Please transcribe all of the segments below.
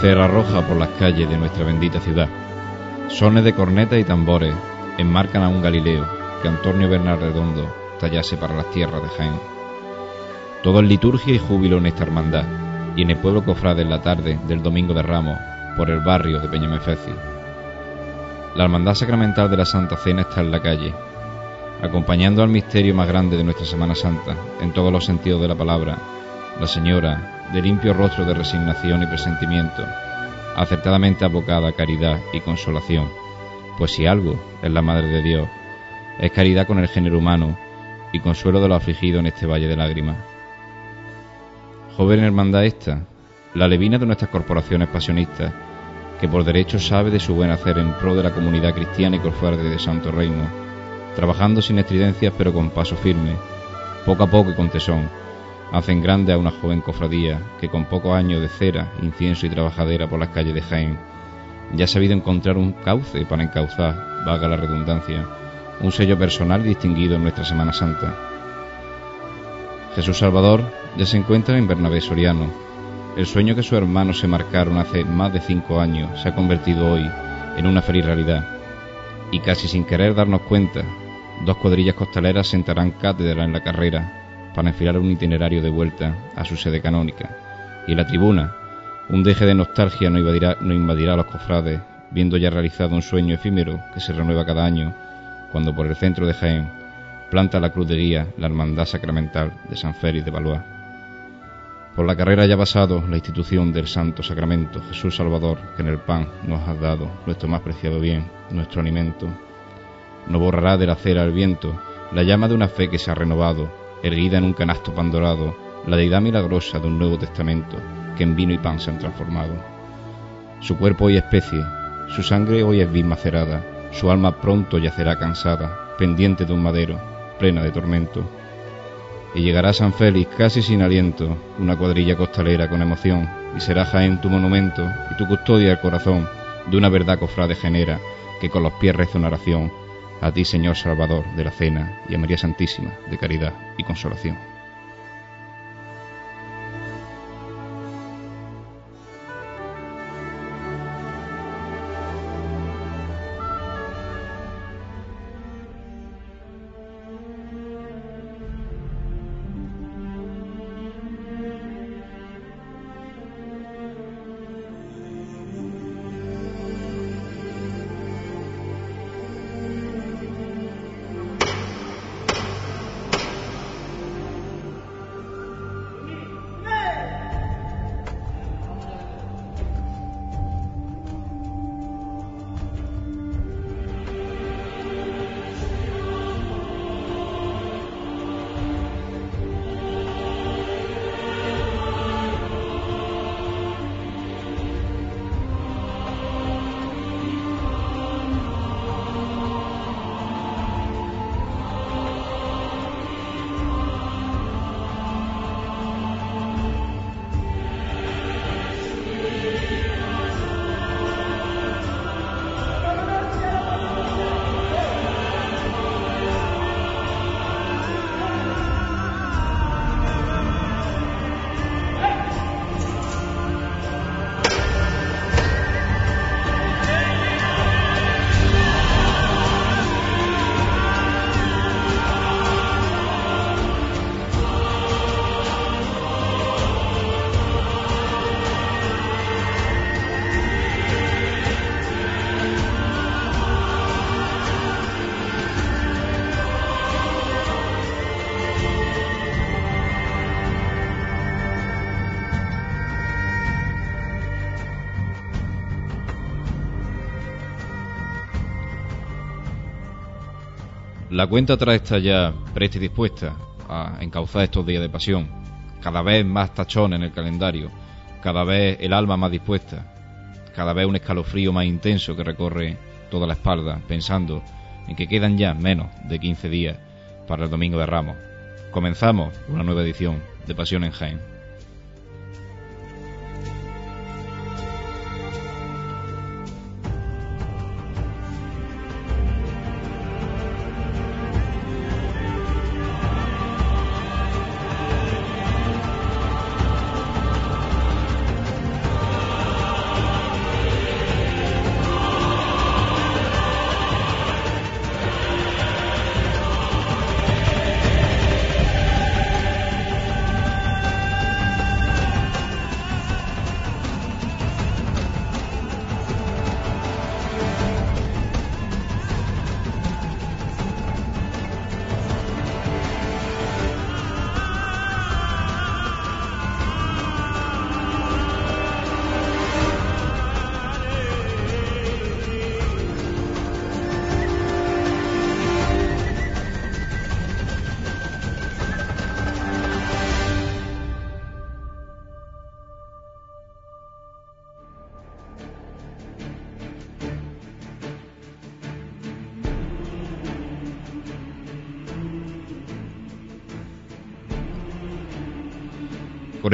Cera roja por las calles de nuestra bendita ciudad. Sones de cornetas y tambores enmarcan a un Galileo que Antonio Bernal Redondo tallase para las tierras de Jaén. Todo es liturgia y júbilo en esta hermandad, y en el pueblo cofrade en la tarde del Domingo de Ramos, por el barrio de Peñamefeci. La hermandad sacramental de la Santa Cena está en la calle, acompañando al misterio más grande de nuestra Semana Santa, en todos los sentidos de la palabra, la Señora, de limpio rostro de resignación y presentimiento, acertadamente abocada a caridad y consolación, pues si algo es la Madre de Dios, es caridad con el género humano y consuelo de lo afligido en este valle de lágrimas. Joven hermandad esta, la levina de nuestras corporaciones pasionistas, que por derecho sabe de su buen hacer en pro de la comunidad cristiana y cofrade de Santo Reino, trabajando sin estridencias pero con paso firme, poco a poco y con tesón, hacen grande a una joven cofradía que con pocos años de cera, incienso y trabajadera por las calles de Jaén, ya ha sabido encontrar un cauce para encauzar, valga la redundancia, un sello personal distinguido en nuestra Semana Santa. Jesús Salvador ya se encuentra en Bernabé Soriano. El sueño que su hermano se marcaron hace más de cinco años se ha convertido hoy en una feliz realidad. Y casi sin querer darnos cuenta, dos cuadrillas costaleras sentarán cátedra en la carrera para enfilar un itinerario de vuelta a su sede canónica. Y en la tribuna, un deje de nostalgia no invadirá, no invadirá a los cofrades, viendo ya realizado un sueño efímero que se renueva cada año cuando por el centro de Jaén planta la cruz de guía la Hermandad Sacramental de San Félix de Valois. Por la carrera ya pasado la institución del Santo Sacramento, Jesús Salvador, que en el pan nos has dado, nuestro más preciado bien, nuestro alimento. No borrará de la cera el viento la llama de una fe que se ha renovado, erguida en un canasto pan dorado, la deidad milagrosa de un Nuevo Testamento, que en vino y pan se han transformado. Su cuerpo hoy especie, su sangre hoy es vid macerada, su alma pronto yacerá cansada, pendiente de un madero, plena de tormento. Y llegará San Félix casi sin aliento, una cuadrilla costalera con emoción, y será Jaén tu monumento y tu custodia el corazón de una verdad cofrade genera, que con los pies reza una oración, a ti Señor Salvador de la cena y a María Santísima de caridad y consolación. La cuenta atrás está ya presta y dispuesta a encauzar estos días de pasión. Cada vez más tachón en el calendario, cada vez el alma más dispuesta, cada vez un escalofrío más intenso que recorre toda la espalda, pensando en que quedan ya menos de 15 días para el Domingo de Ramos. Comenzamos una nueva edición de Pasión en Jaén.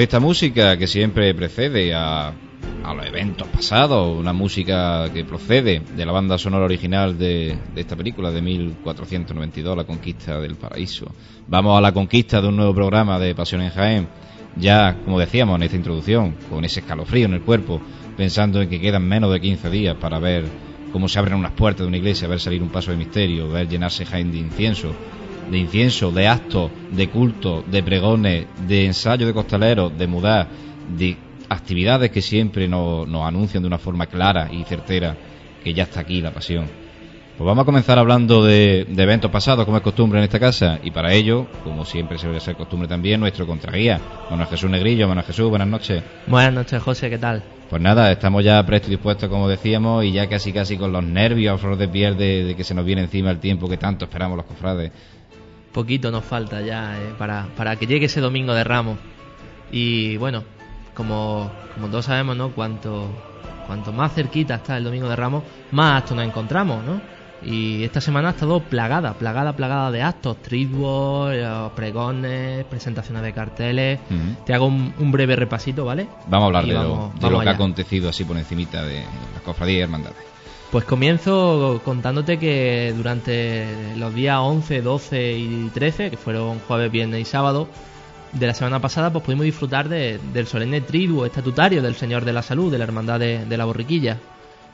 Esta música que siempre precede a, a los eventos pasados, una música que procede de la banda sonora original de, de, esta película de 1492, La Conquista del Paraíso. Vamos a la conquista de un nuevo programa de Pasión en Jaén, ya como decíamos en esta introducción, con ese escalofrío en el cuerpo, pensando en que quedan menos de 15 días para ver cómo se abren unas puertas de una iglesia, ver salir un paso de misterio, ver llenarse Jaén de incienso, de incienso, de actos, de culto, de pregones, de ensayo de costaleros, de mudar, de actividades que siempre nos, anuncian de una forma clara y certera que ya está aquí la pasión. Pues vamos a comenzar hablando de, eventos pasados, como es costumbre en esta casa, y para ello, como siempre se debe ser costumbre también, nuestro contraguía, Manuel Jesús Negrillo. Manuel Jesús, buenas noches. Buenas noches, José, ¿qué tal? Pues nada, estamos ya prestos y dispuestos, como decíamos, y ya casi casi con los nervios a flor de piel de, que se nos viene encima el tiempo que tanto esperamos los cofrades. Poquito nos falta ya eh, para, para que llegue ese domingo de Ramos. Y bueno, como, como todos sabemos, ¿no? Cuanto, cuanto más cerquita está el domingo de Ramos, más actos nos encontramos, ¿no? Y esta semana ha estado plagada, plagada, plagada de actos, streetball, eh, pregones, presentaciones de carteles. Te hago un, breve repasito, ¿vale? Vamos a hablar de, lo, que ha acontecido así por encimita de las cofradías y hermandades. Pues comienzo contándote que durante los días 11, 12 y 13, que fueron jueves, viernes y sábado, de la semana pasada, pues pudimos disfrutar del solemne triduo estatutario del Señor de la Salud, de la Hermandad de, la Borriquilla.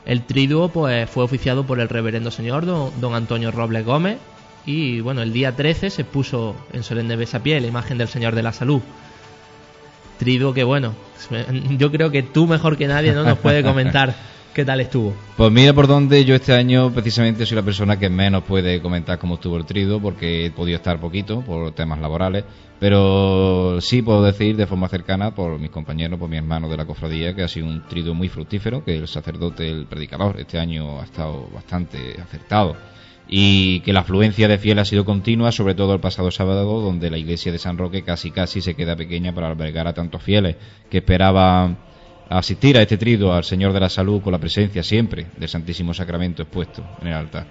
El triduo pues, fue oficiado por el reverendo señor don, Antonio Robles Gómez y bueno, el día 13 se puso en solemne besapié la imagen del Señor de la Salud. Triduo que bueno, yo creo que tú mejor que nadie no nos puede comentar ¿Qué tal estuvo? Pues mira por dónde yo este año precisamente soy la persona que menos puede comentar cómo estuvo el trido porque he podido estar poquito por temas laborales, pero sí puedo decir de forma cercana por mis compañeros, por mi hermano de la cofradía, que ha sido un trido muy fructífero, que el sacerdote, el predicador, este año ha estado bastante acertado y que la afluencia de fieles ha sido continua, sobre todo el pasado sábado, donde la iglesia de San Roque casi casi se queda pequeña para albergar a tantos fieles que esperaban asistir a este trido al Señor de la Salud con la presencia siempre del Santísimo Sacramento expuesto en el altar.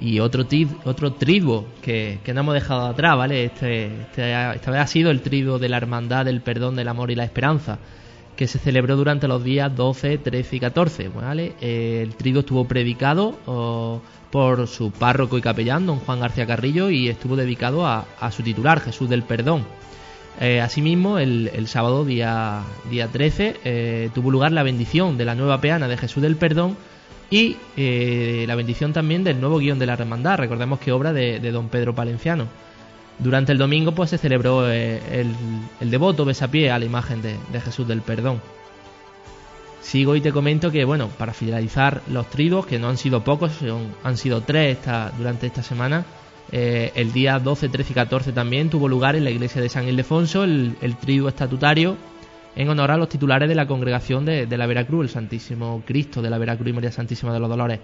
Y otro, otro triduo que, no hemos dejado atrás, ¿vale? Este, este, esta vez ha sido el triduo de la Hermandad del Perdón, del Amor y la Esperanza, que se celebró durante los días 12, 13 y 14, ¿vale? el triduo estuvo predicado por su párroco y capellán, don Juan García Carrillo, y estuvo dedicado a, a su titular, Jesús del Perdón. Eh, asimismo, el, sábado, día, día 13, eh, tuvo lugar la bendición de la nueva peana de Jesús del Perdón y eh, la bendición también del nuevo guion de la hermandad, recordemos que obra de, don Pedro Palenciano. Durante el domingo pues se celebró el, devoto besapié a la imagen de, Jesús del Perdón. Sigo y te comento que, bueno, para finalizar los tridos, que no han sido pocos, han sido tres durante esta semana, eh, el día 12, 13 y 14 también tuvo lugar en la iglesia de San Ildefonso el, el estatutario en honor a los titulares de la congregación de, la Veracruz, el Santísimo Cristo de la Veracruz y María Santísima de los Dolores.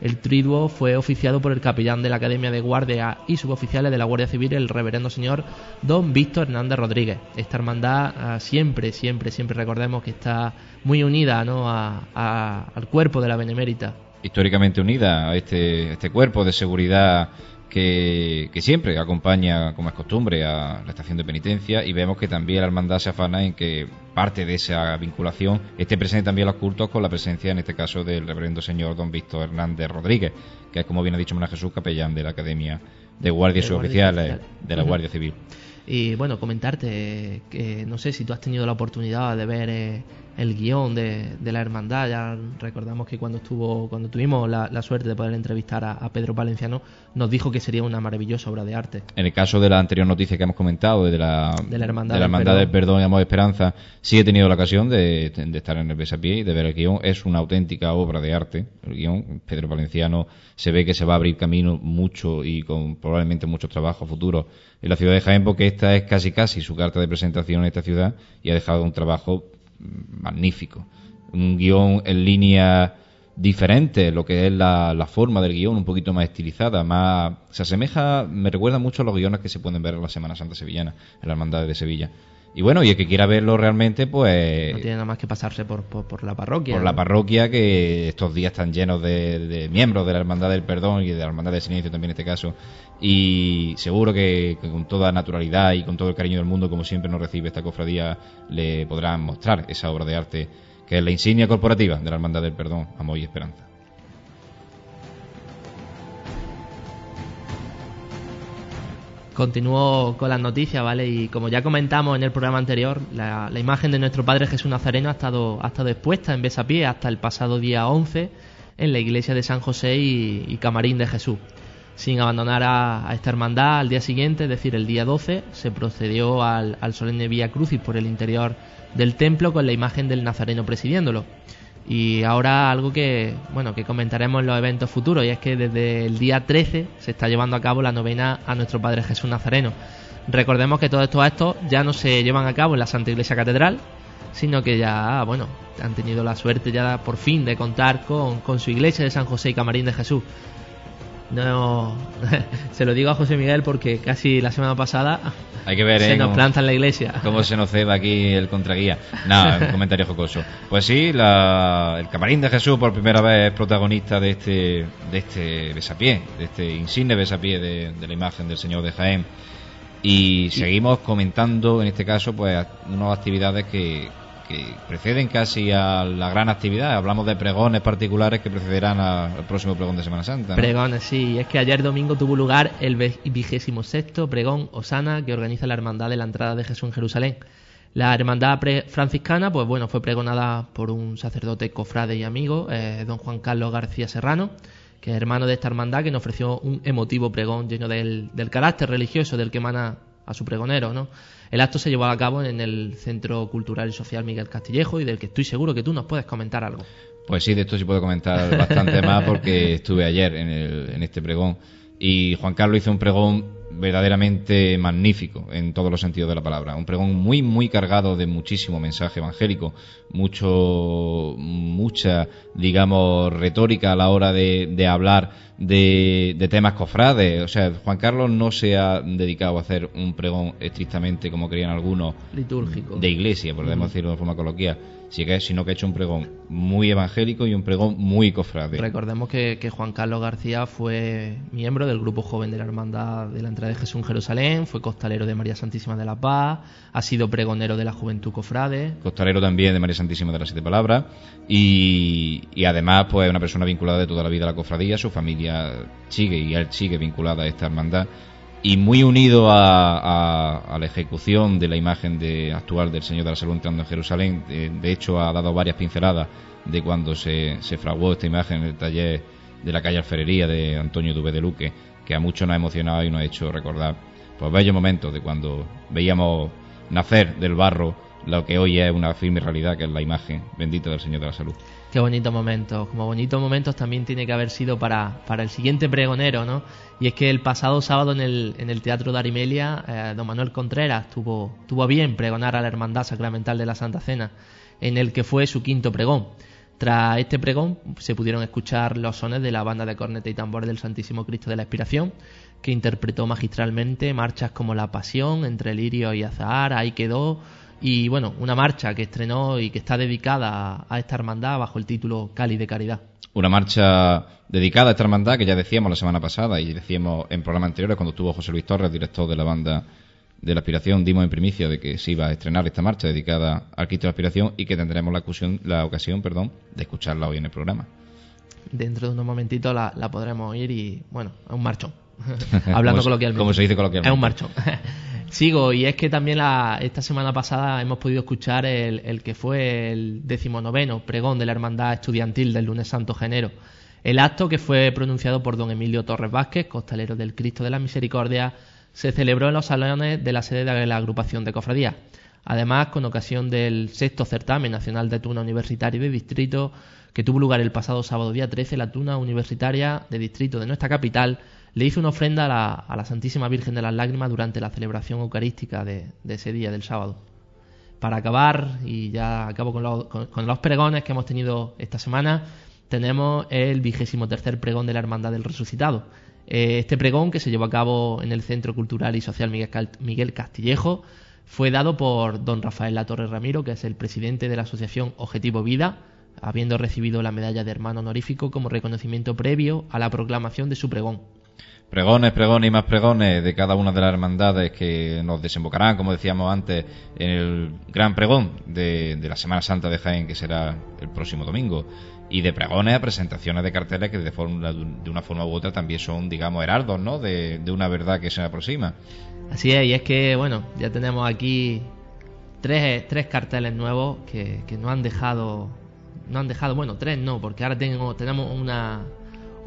El triduo fue oficiado por el capellán de la Academia de Guardia y suboficiales de la Guardia Civil, el reverendo señor don Víctor Hernández Rodríguez. Esta hermandad ah, siempre, siempre, siempre recordemos que está muy unida ¿no? al cuerpo de la Benemérita. Históricamente unida a este, este cuerpo de seguridad que, siempre acompaña, como es costumbre, a la estación de penitencia y vemos que también la hermandad se afana en que parte de esa vinculación esté presente también los cultos con la presencia, en este caso, del reverendo señor don Víctor Hernández Rodríguez, que es, como bien ha dicho Manuel Jesús, capellán de la Academia de Guardias Oficiales de la Guardia Civil. Y bueno, comentarte que no sé si tú has tenido la oportunidad de ver eh, el guion de, la hermandad. Ya recordamos que cuando estuvo, cuando tuvimos la, suerte de poder entrevistar a, Pedro Valenciano, nos dijo que sería una maravillosa obra de arte. En el caso de la anterior noticia que hemos comentado, de la, de la Hermandad, del, Perdón. y Amor y Esperanza, sí he tenido la ocasión de, estar en el Besapié y de ver el guion. Es una auténtica obra de arte. El guion, Pedro Valenciano, se ve que se va a abrir camino mucho y con probablemente muchos trabajos futuros en la ciudad de Jaén, porque esta es casi casi su carta de presentación en esta ciudad y ha dejado un trabajo magnífico. Un guion en línea diferente, lo que es la, forma del guion, un poquito más estilizada, más se asemeja, me recuerda mucho a los guiones que se pueden ver en la Semana Santa Sevillana, en la Hermandad de Sevilla. Y bueno, y el que quiera verlo realmente, pues... No tiene nada más que pasarse por, por, la parroquia. Por la parroquia, que estos días están llenos de, miembros de la Hermandad del Perdón y de la Hermandad del Silencio también en este caso. Y seguro que, con toda naturalidad y con todo el cariño del mundo, como siempre nos recibe esta cofradía, le podrán mostrar esa obra de arte que es la insignia corporativa de la Hermandad del Perdón, Amor y Esperanza. Continúo con las noticias, ¿vale? Y como ya comentamos en el programa anterior, la, imagen de nuestro Padre Jesús Nazareno ha estado, ha estado expuesta en Besapié hasta el pasado día 11 en la iglesia de San José y, Camarín de Jesús. Sin abandonar a, esta hermandad, al día siguiente, es decir, el día 12, se procedió al, al solemne Vía Crucis por el interior del templo con la imagen del Nazareno presidiéndolo. Y ahora algo que, bueno, que comentaremos en los eventos futuros, y es que desde el día 13 se está llevando a cabo la novena a nuestro Padre Jesús Nazareno. Recordemos que todos estos actos ya no se llevan a cabo en la Santa Iglesia Catedral, sino que ya, bueno, han tenido la suerte ya por fin de contar con, con su iglesia de San José y Camarín de Jesús. No, se lo digo a José Miguel porque casi la semana pasada Hay que ver, se ¿eh? nos planta en la iglesia. Cómo se nos ceba aquí el contraguía. Nada, un comentario jocoso. Pues sí, el camarín de Jesús por primera vez es protagonista de este, de este besapié, de este insigne besapié de, de la imagen del Señor de Jaén. Y seguimos comentando, en este caso, pues unas actividades que, que preceden casi a la gran actividad. Hablamos de pregones particulares que precederán al próximo pregón de Semana Santa. Pregones, sí. Es que ayer domingo tuvo lugar el vigésimo sexto pregón Osana que organiza la Hermandad de la Entrada de Jesús en Jerusalén. La hermandad franciscana, pues bueno, fue pregonada por un sacerdote cofrade y amigo, eh, don Juan Carlos García Serrano, que es hermano de esta hermandad, que nos ofreció un emotivo pregón lleno del, del carácter religioso del que emana a su pregonero, ¿no? El acto se llevó a cabo en el Centro Cultural y Social Miguel Castillejo y del que estoy seguro que tú nos puedes comentar algo. Pues sí, de esto sí puedo comentar bastante más porque estuve ayer en, este pregón y Juan Carlos hizo un pregón verdaderamente magnífico en todos los sentidos de la palabra. Un pregón muy, muy cargado de muchísimo mensaje evangélico, mucho, mucha, digamos, retórica a la hora de hablar de, temas cofrades. O sea, Juan Carlos no se ha dedicado a hacer un pregón estrictamente, como creían algunos, litúrgico. De iglesia, podemos decirlo de forma coloquial sino que ha hecho un pregón muy evangélico y un pregón muy cofrade. Recordemos que, Juan Carlos García fue miembro del grupo joven de la Hermandad de la Entrada de Jesús en Jerusalén, fue costalero de María Santísima de la Paz, ha sido pregonero de la Juventud Cofrade. Costalero también de María Santísima de las Siete Palabras y, y además pues una persona vinculada de toda la vida a la cofradía, su familia y él sigue vinculada a esta hermandad y muy unido a, la ejecución de la imagen de, actual del Señor de la Salud entrando en Jerusalén. De, hecho, ha dado varias pinceladas de cuando se, se, fraguó esta imagen en el taller de la calle Alferería de Antonio Dubé de Luque, que a muchos nos ha emocionado y nos ha hecho recordar pues bellos momentos de cuando veíamos nacer del barro lo que hoy es una firme realidad, que es la imagen bendita del Señor de la Salud. Qué bonito momento. Como bonitos momentos también tiene que haber sido para, para el siguiente pregonero, ¿no? Y es que el pasado sábado en el, en el Teatro de Arimelia, eh, don Manuel Contreras tuvo, tuvo bien pregonar a la Hermandad Sacramental de la Santa Cena, en el que fue su quinto pregón. Tras este pregón se pudieron escuchar los sones de la banda de corneta y tambor del Santísimo Cristo de la Expiración, que interpretó magistralmente marchas como La Pasión, Entre Lirio y Azahar, Ahí quedó, y bueno, una marcha que estrenó y que está dedicada a esta hermandad bajo el título Cali de Caridad. Una marcha dedicada a esta hermandad que ya decíamos la semana pasada y decíamos en programas anteriores cuando estuvo José Luis Torres, director de la banda de la aspiración, dimos en primicia de que se iba a estrenar esta marcha dedicada al Cristo de la aspiración y que tendremos la ocasión, la ocasión perdón, de escucharla hoy en el programa. Dentro de unos momentitos la, la podremos oír y, bueno, es un marchón. Hablando coloquialmente. Como se dice coloquialmente. Es un marchón. Sigo, y es que también la, esta semana pasada hemos podido escuchar el, que fue el decimonoveno pregón de la Hermandad Estudiantil del lunes Santo Genero. El acto que fue pronunciado por don Emilio Torres Vázquez, costalero del Cristo de la Misericordia, se celebró en los salones de la sede de la agrupación de cofradías. Además, con ocasión del sexto certamen nacional de tuna universitaria de distrito, que tuvo lugar el pasado sábado día 13, la tuna universitaria de distrito de nuestra capital le hizo una ofrenda a la, Santísima Virgen de las Lágrimas durante la celebración eucarística de, ese día, del sábado. Para acabar, y ya acabo con, los pregones que hemos tenido esta semana, tenemos el vigésimo tercer pregón de la Hermandad del Resucitado. Eh, este pregón, que se llevó a cabo en el Centro Cultural y Social Miguel, Miguel Castillejo, fue dado por don Rafael Latorre Ramiro, que es el presidente de la asociación Objetivo Vida, habiendo recibido la medalla de hermano honorífico como reconocimiento previo a la proclamación de su pregón. Pregones, pregones y más pregones de cada una de las hermandades que nos desembocarán, como decíamos antes, en el gran pregón de, la Semana Santa de Jaén, que será el próximo domingo. Y de pregones a presentaciones de carteles que de, forma, de una forma u otra también son, digamos, heraldos, ¿no? De, una verdad que se aproxima. Así es, y es que, bueno, ya tenemos aquí tres, tres carteles nuevos que, que no han dejado, no han dejado, bueno, tres no, porque ahora tengo, tenemos una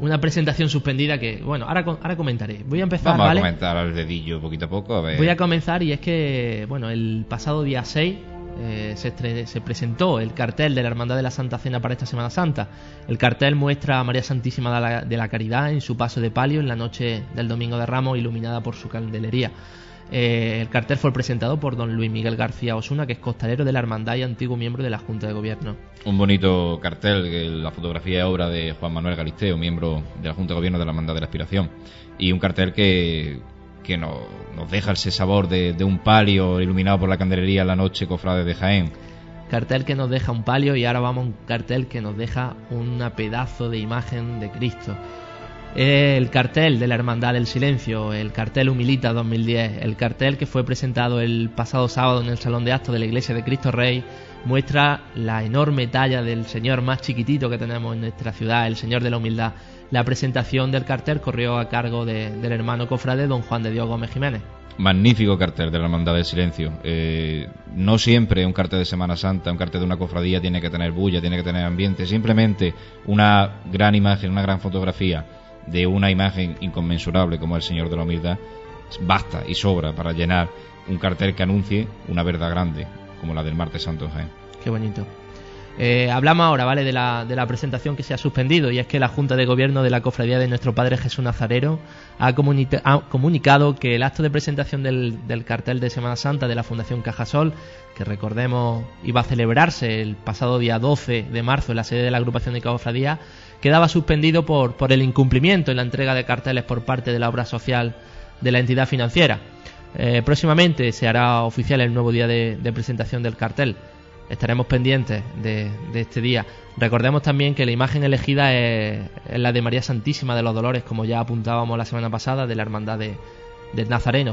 una presentación suspendida que, bueno, ahora, ahora comentaré. Voy a empezar, Vamos a comentar al dedillo poquito a poco. Voy a comenzar y es que, bueno, el pasado día 6 eh, se, se, presentó el cartel de la Hermandad de la Santa Cena para esta Semana Santa. El cartel muestra a María Santísima de la, de la Caridad en su paso de palio en la noche del Domingo de Ramos, iluminada por su candelería. Eh, el cartel fue presentado por don Luis Miguel García Osuna, que es costalero de la Hermandad y antiguo miembro de la Junta de Gobierno. Un bonito cartel, la fotografía es obra de Juan Manuel Galisteo, miembro de la Junta de Gobierno de la Hermandad de la Aspiración. Y un cartel que, que nos, deja ese sabor de, de, un palio iluminado por la candelería en la noche cofrade de Jaén. Cartel que nos deja un palio y ahora vamos a un cartel que nos deja una pedazo de imagen de Cristo el cartel de la Hermandad del Silencio, el cartel Humilita 2010, el cartel que fue presentado el pasado sábado en el Salón de Actos de la Iglesia de Cristo Rey, muestra la enorme talla del Señor más chiquitito que tenemos en nuestra ciudad, el Señor de la Humildad. La presentación del cartel corrió a cargo del hermano cofrade don Juan de Dios Gómez Jiménez. Magnífico cartel de la Hermandad del Silencio. Eh, no siempre un cartel de Semana Santa, un cartel de una cofradía tiene que tener bulla, tiene que tener ambiente. Simplemente una gran imagen, una gran fotografía de una imagen inconmensurable como el Señor de la Humildad, basta y sobra para llenar un cartel que anuncie una verdad grande, como la del Martes Santo Jaén. Qué bonito. Eh, hablamos ahora, ¿vale?, de la, de la presentación que se ha suspendido, y es que la Junta de Gobierno de la Cofradía de Nuestro Padre Jesús Nazareno ha, comunicado que el acto de presentación del, del, cartel de Semana Santa de la Fundación Cajasol, que recordemos iba a celebrarse el pasado día 12 de marzo en la sede de la agrupación de Cofradía, quedaba suspendido por, por el incumplimiento en la entrega de carteles por parte de la obra social de la entidad financiera. Eh, próximamente se hará oficial el nuevo día de, presentación del cartel. Estaremos pendientes de, este día. Recordemos también que la imagen elegida es, la de María Santísima de los Dolores, como ya apuntábamos la semana pasada, de la Hermandad de, Nazareno.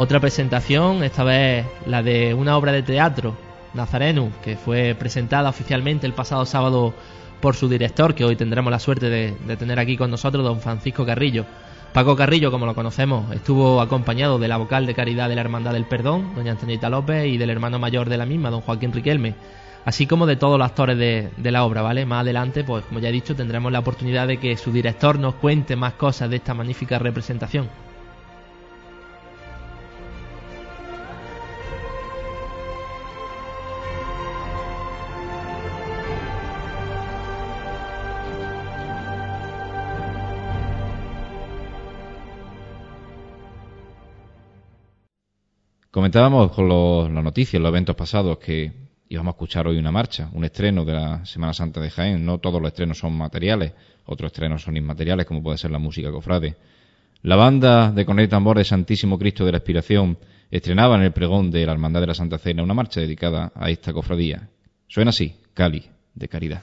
Otra presentación, esta vez la de una obra de teatro, Nazareno, que fue presentada oficialmente el pasado sábado por su director, que hoy tendremos la suerte de, tener aquí con nosotros, don Francisco Carrillo. Paco Carrillo, como lo conocemos, estuvo acompañado de la vocal de caridad de la Hermandad del Perdón, doña Antonita López, y del hermano mayor de la misma, don Joaquín Riquelme, así como de todos los actores de, de, la obra, ¿vale? Más adelante, pues como ya he dicho, tendremos la oportunidad de que su director nos cuente más cosas de esta magnífica representación. Comentábamos con los, las noticias, los eventos pasados, que íbamos a escuchar hoy una marcha, un estreno de la Semana Santa de Jaén. No todos los estrenos son materiales, otros estrenos son inmateriales, como puede ser la música cofrade. La banda de Cornel Tambor de Santísimo Cristo de la Expiración estrenaba en el pregón de la Hermandad de la Santa Cena una marcha dedicada a esta cofradía. Suena así, Cali, de Caridad.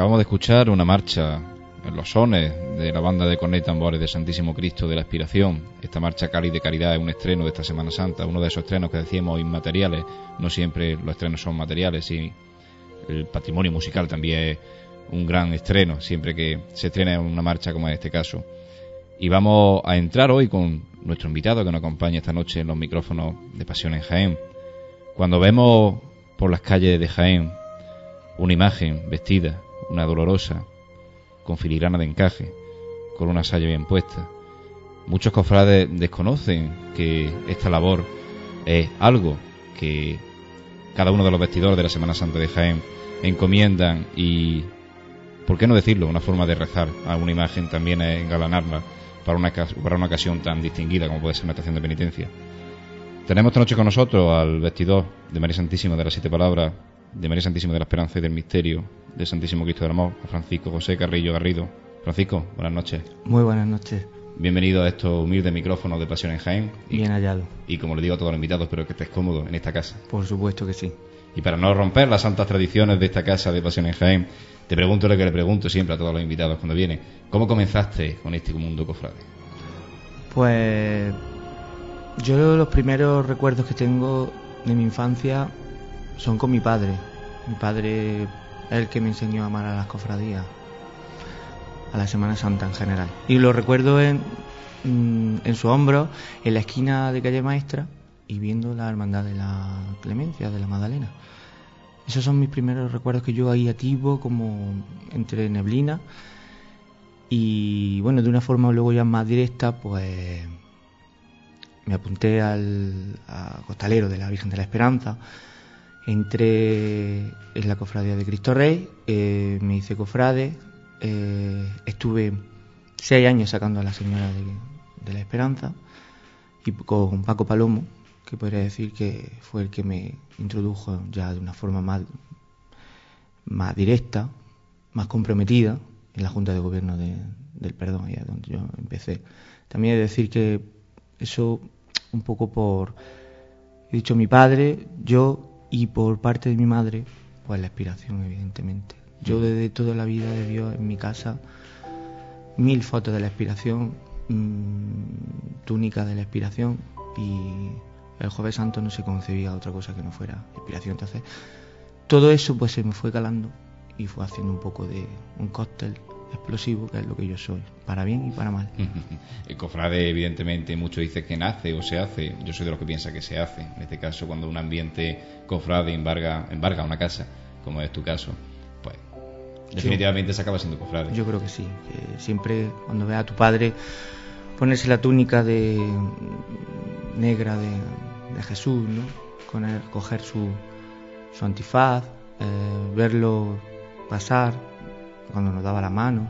Acabamos de escuchar una marcha en los sones de la banda de cornet tambores de Santísimo Cristo de la Expiración. Esta marcha Cali de Caridad es un estreno de esta Semana Santa, uno de esos estrenos que decíamos inmateriales. No siempre los estrenos son materiales y el patrimonio musical también es un gran estreno, siempre que se estrena una marcha como en este caso. Y vamos a entrar hoy con nuestro invitado que nos acompaña esta noche en los micrófonos de Pasión en Jaén. Cuando vemos por las calles de Jaén una imagen vestida, una dolorosa, con filigrana de encaje, con una saya bien puesta. Muchos cofrades desconocen que esta labor es algo que cada uno de los vestidores de la Semana Santa de Jaén encomiendan y, ¿por qué no decirlo?, una forma de rezar a una imagen también es engalanarla para una, para una ocasión tan distinguida como puede ser una estación de penitencia. Tenemos esta noche con nosotros al vestidor de María Santísima de las Siete Palabras, de María Santísima de la Esperanza y del Misterio, del Santísimo Cristo del Amor, a Francisco José Carrillo Garrido. Francisco, buenas noches. Muy buenas noches. Bienvenido a estos humildes micrófonos de Pasión en Jaén. Bien hallado. Y como le digo a todos los invitados, espero que estés cómodo en esta casa. Por supuesto que sí. Y para no romper las santas tradiciones de esta casa de Pasión en Jaén, te pregunto lo que le pregunto siempre a todos los invitados cuando vienen. ¿Cómo comenzaste con este mundo cofrade? Pues yo los primeros recuerdos que tengo de mi infancia son con mi padre. Mi padre el que me enseñó a amar a las cofradías, a la Semana Santa en general. Y lo recuerdo en, mm, en su hombro, en la esquina de calle Maestra, y viendo la hermandad de la Clemencia, de la Magdalena. Esos son mis primeros recuerdos que yo ahí activo, como entre neblina. Y bueno, de una forma luego ya más directa, pues me apunté al costalero de la Virgen de la Esperanza Entré en la cofradía de Cristo Rey, eh, me hice cofrade, eh, estuve seis años sacando a la Señora de, la Esperanza y con Paco Palomo, que podría decir que fue el que me introdujo ya de una forma más, más directa, más comprometida en la Junta de Gobierno del Perdón, allá donde yo empecé. También he de decir que eso un poco por, he dicho mi padre, yo y por parte de mi madre, pues la inspiración, evidentemente. Yo desde toda la vida de Dios en mi casa, mil fotos de la inspiración, mm, túnica de la inspiración y el Jueves Santo no se concebía otra cosa que no fuera inspiración. Entonces, todo eso pues se me fue calando y fue haciendo un poco de un cóctel explosivo, que es lo que yo soy, para bien y para mal. El cofrade, evidentemente, mucho dice que nace o se hace. Yo soy de los que piensa que se hace. En este caso, cuando un ambiente cofrade embarga, embarga una casa, como es tu caso, pues definitivamente se acaba siendo cofrade. Yo creo que sí. siempre cuando ve a tu padre ponerse la túnica de negra de, Jesús, ¿no? Con el, coger su, su antifaz, eh, verlo pasar, cuando nos daba la mano,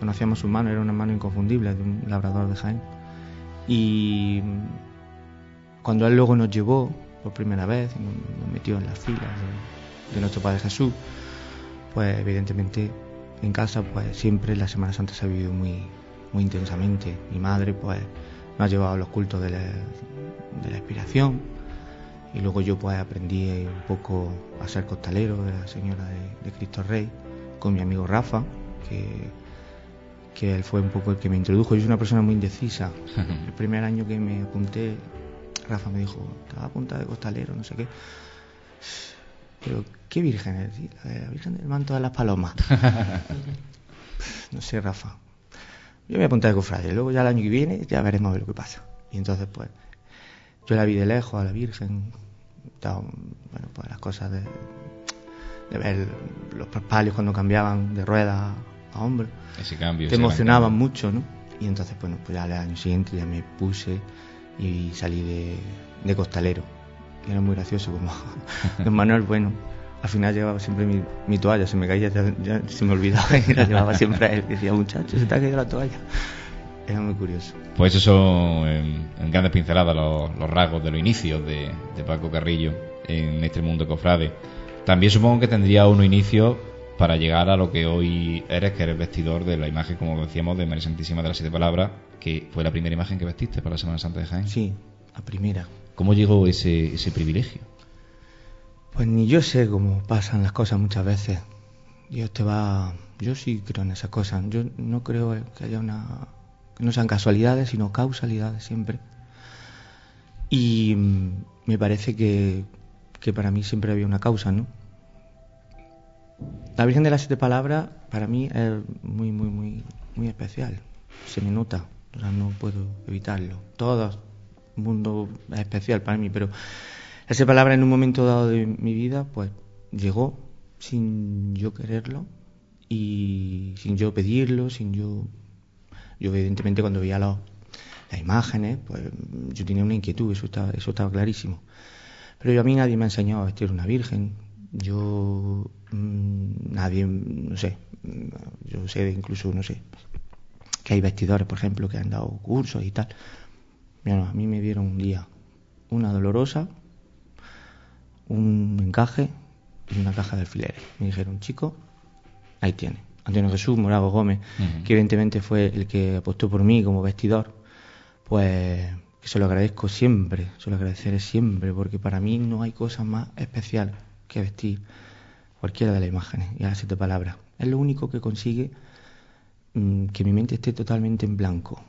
conocíamos su mano, era una mano inconfundible de un labrador de Jaén. Y cuando él luego nos llevó por primera vez, nos metió en las filas de, nuestro Padre Jesús, pues evidentemente en casa pues siempre la Semana Santa se ha vivido muy, muy intensamente. Mi madre pues nos ha llevado a los cultos de la, de la expiración y luego yo pues aprendí un poco a ser costalero de la Señora de Cristo Rey con mi amigo Rafa, que, que él fue un poco el que me introdujo. Yo soy una persona muy indecisa. El primer año que me apunté, Rafa me dijo, te vas a apuntar de costalero, no sé qué. Pero, ¿qué virgen es? La Virgen del Manto de las Palomas. no sé, Rafa. Yo me voy a apuntar de cofrade. Luego ya el año que viene ya veremos a ver lo que pasa. Y entonces, pues, yo la vi de lejos a la Virgen. bueno, pues las cosas de, de ver los palios cuando cambiaban de rueda a hombro. Ese cambio. Te emocionaban mucho, ¿no? Y entonces, bueno, pues ya al año siguiente ya me puse y salí de, de costalero. Y era muy gracioso, como don Manuel, bueno, al final llevaba siempre mi, toalla, se me caía, ya, se me olvidaba y la llevaba siempre a él. Decía, muchacho, se te ha caído la toalla. Era muy curioso. Pues eso son en, grandes pinceladas los, los, rasgos de los inicios de, de Paco Carrillo en este mundo cofrade. También supongo que tendría uno inicio para llegar a lo que hoy eres, que eres vestidor de la imagen, como decíamos, de María Santísima de las Siete Palabras, que fue la primera imagen que vestiste para la Semana Santa de Jaén. Sí, la primera. ¿Cómo llegó ese, ese privilegio? Pues ni yo sé cómo pasan las cosas muchas veces. Dios te va... Yo sí creo en esas cosas. Yo no creo que haya una... que no sean casualidades, sino causalidades siempre. Y mm, me parece que, que para mí siempre había una causa, ¿no? La Virgen de las Siete Palabras para mí es muy, muy, muy, muy especial. Se me nota, no puedo evitarlo. Todo el mundo es especial para mí, pero esa palabra en un momento dado de mi vida, pues llegó sin yo quererlo y sin yo pedirlo, sin yo... Yo evidentemente cuando veía las imágenes, pues yo tenía una inquietud, eso estaba, eso estaba clarísimo. Pero yo, a mí nadie me ha enseñado a vestir una virgen. Yo, mmm, nadie, no sé, yo sé incluso, no sé, que hay vestidores, por ejemplo, que han dado cursos y tal. Mira, a mí me dieron un día una dolorosa, un encaje y una caja de alfileres. Me dijeron, chico, ahí tiene. Antonio Jesús Morago Gómez, que evidentemente fue el que apostó por mí como vestidor, pues que se lo agradezco siempre, se lo agradeceré siempre, porque para mí no hay cosa más especial que vestir cualquiera de las imágenes y a las siete palabras. Es lo único que consigue mmm, que mi mente esté totalmente en blanco.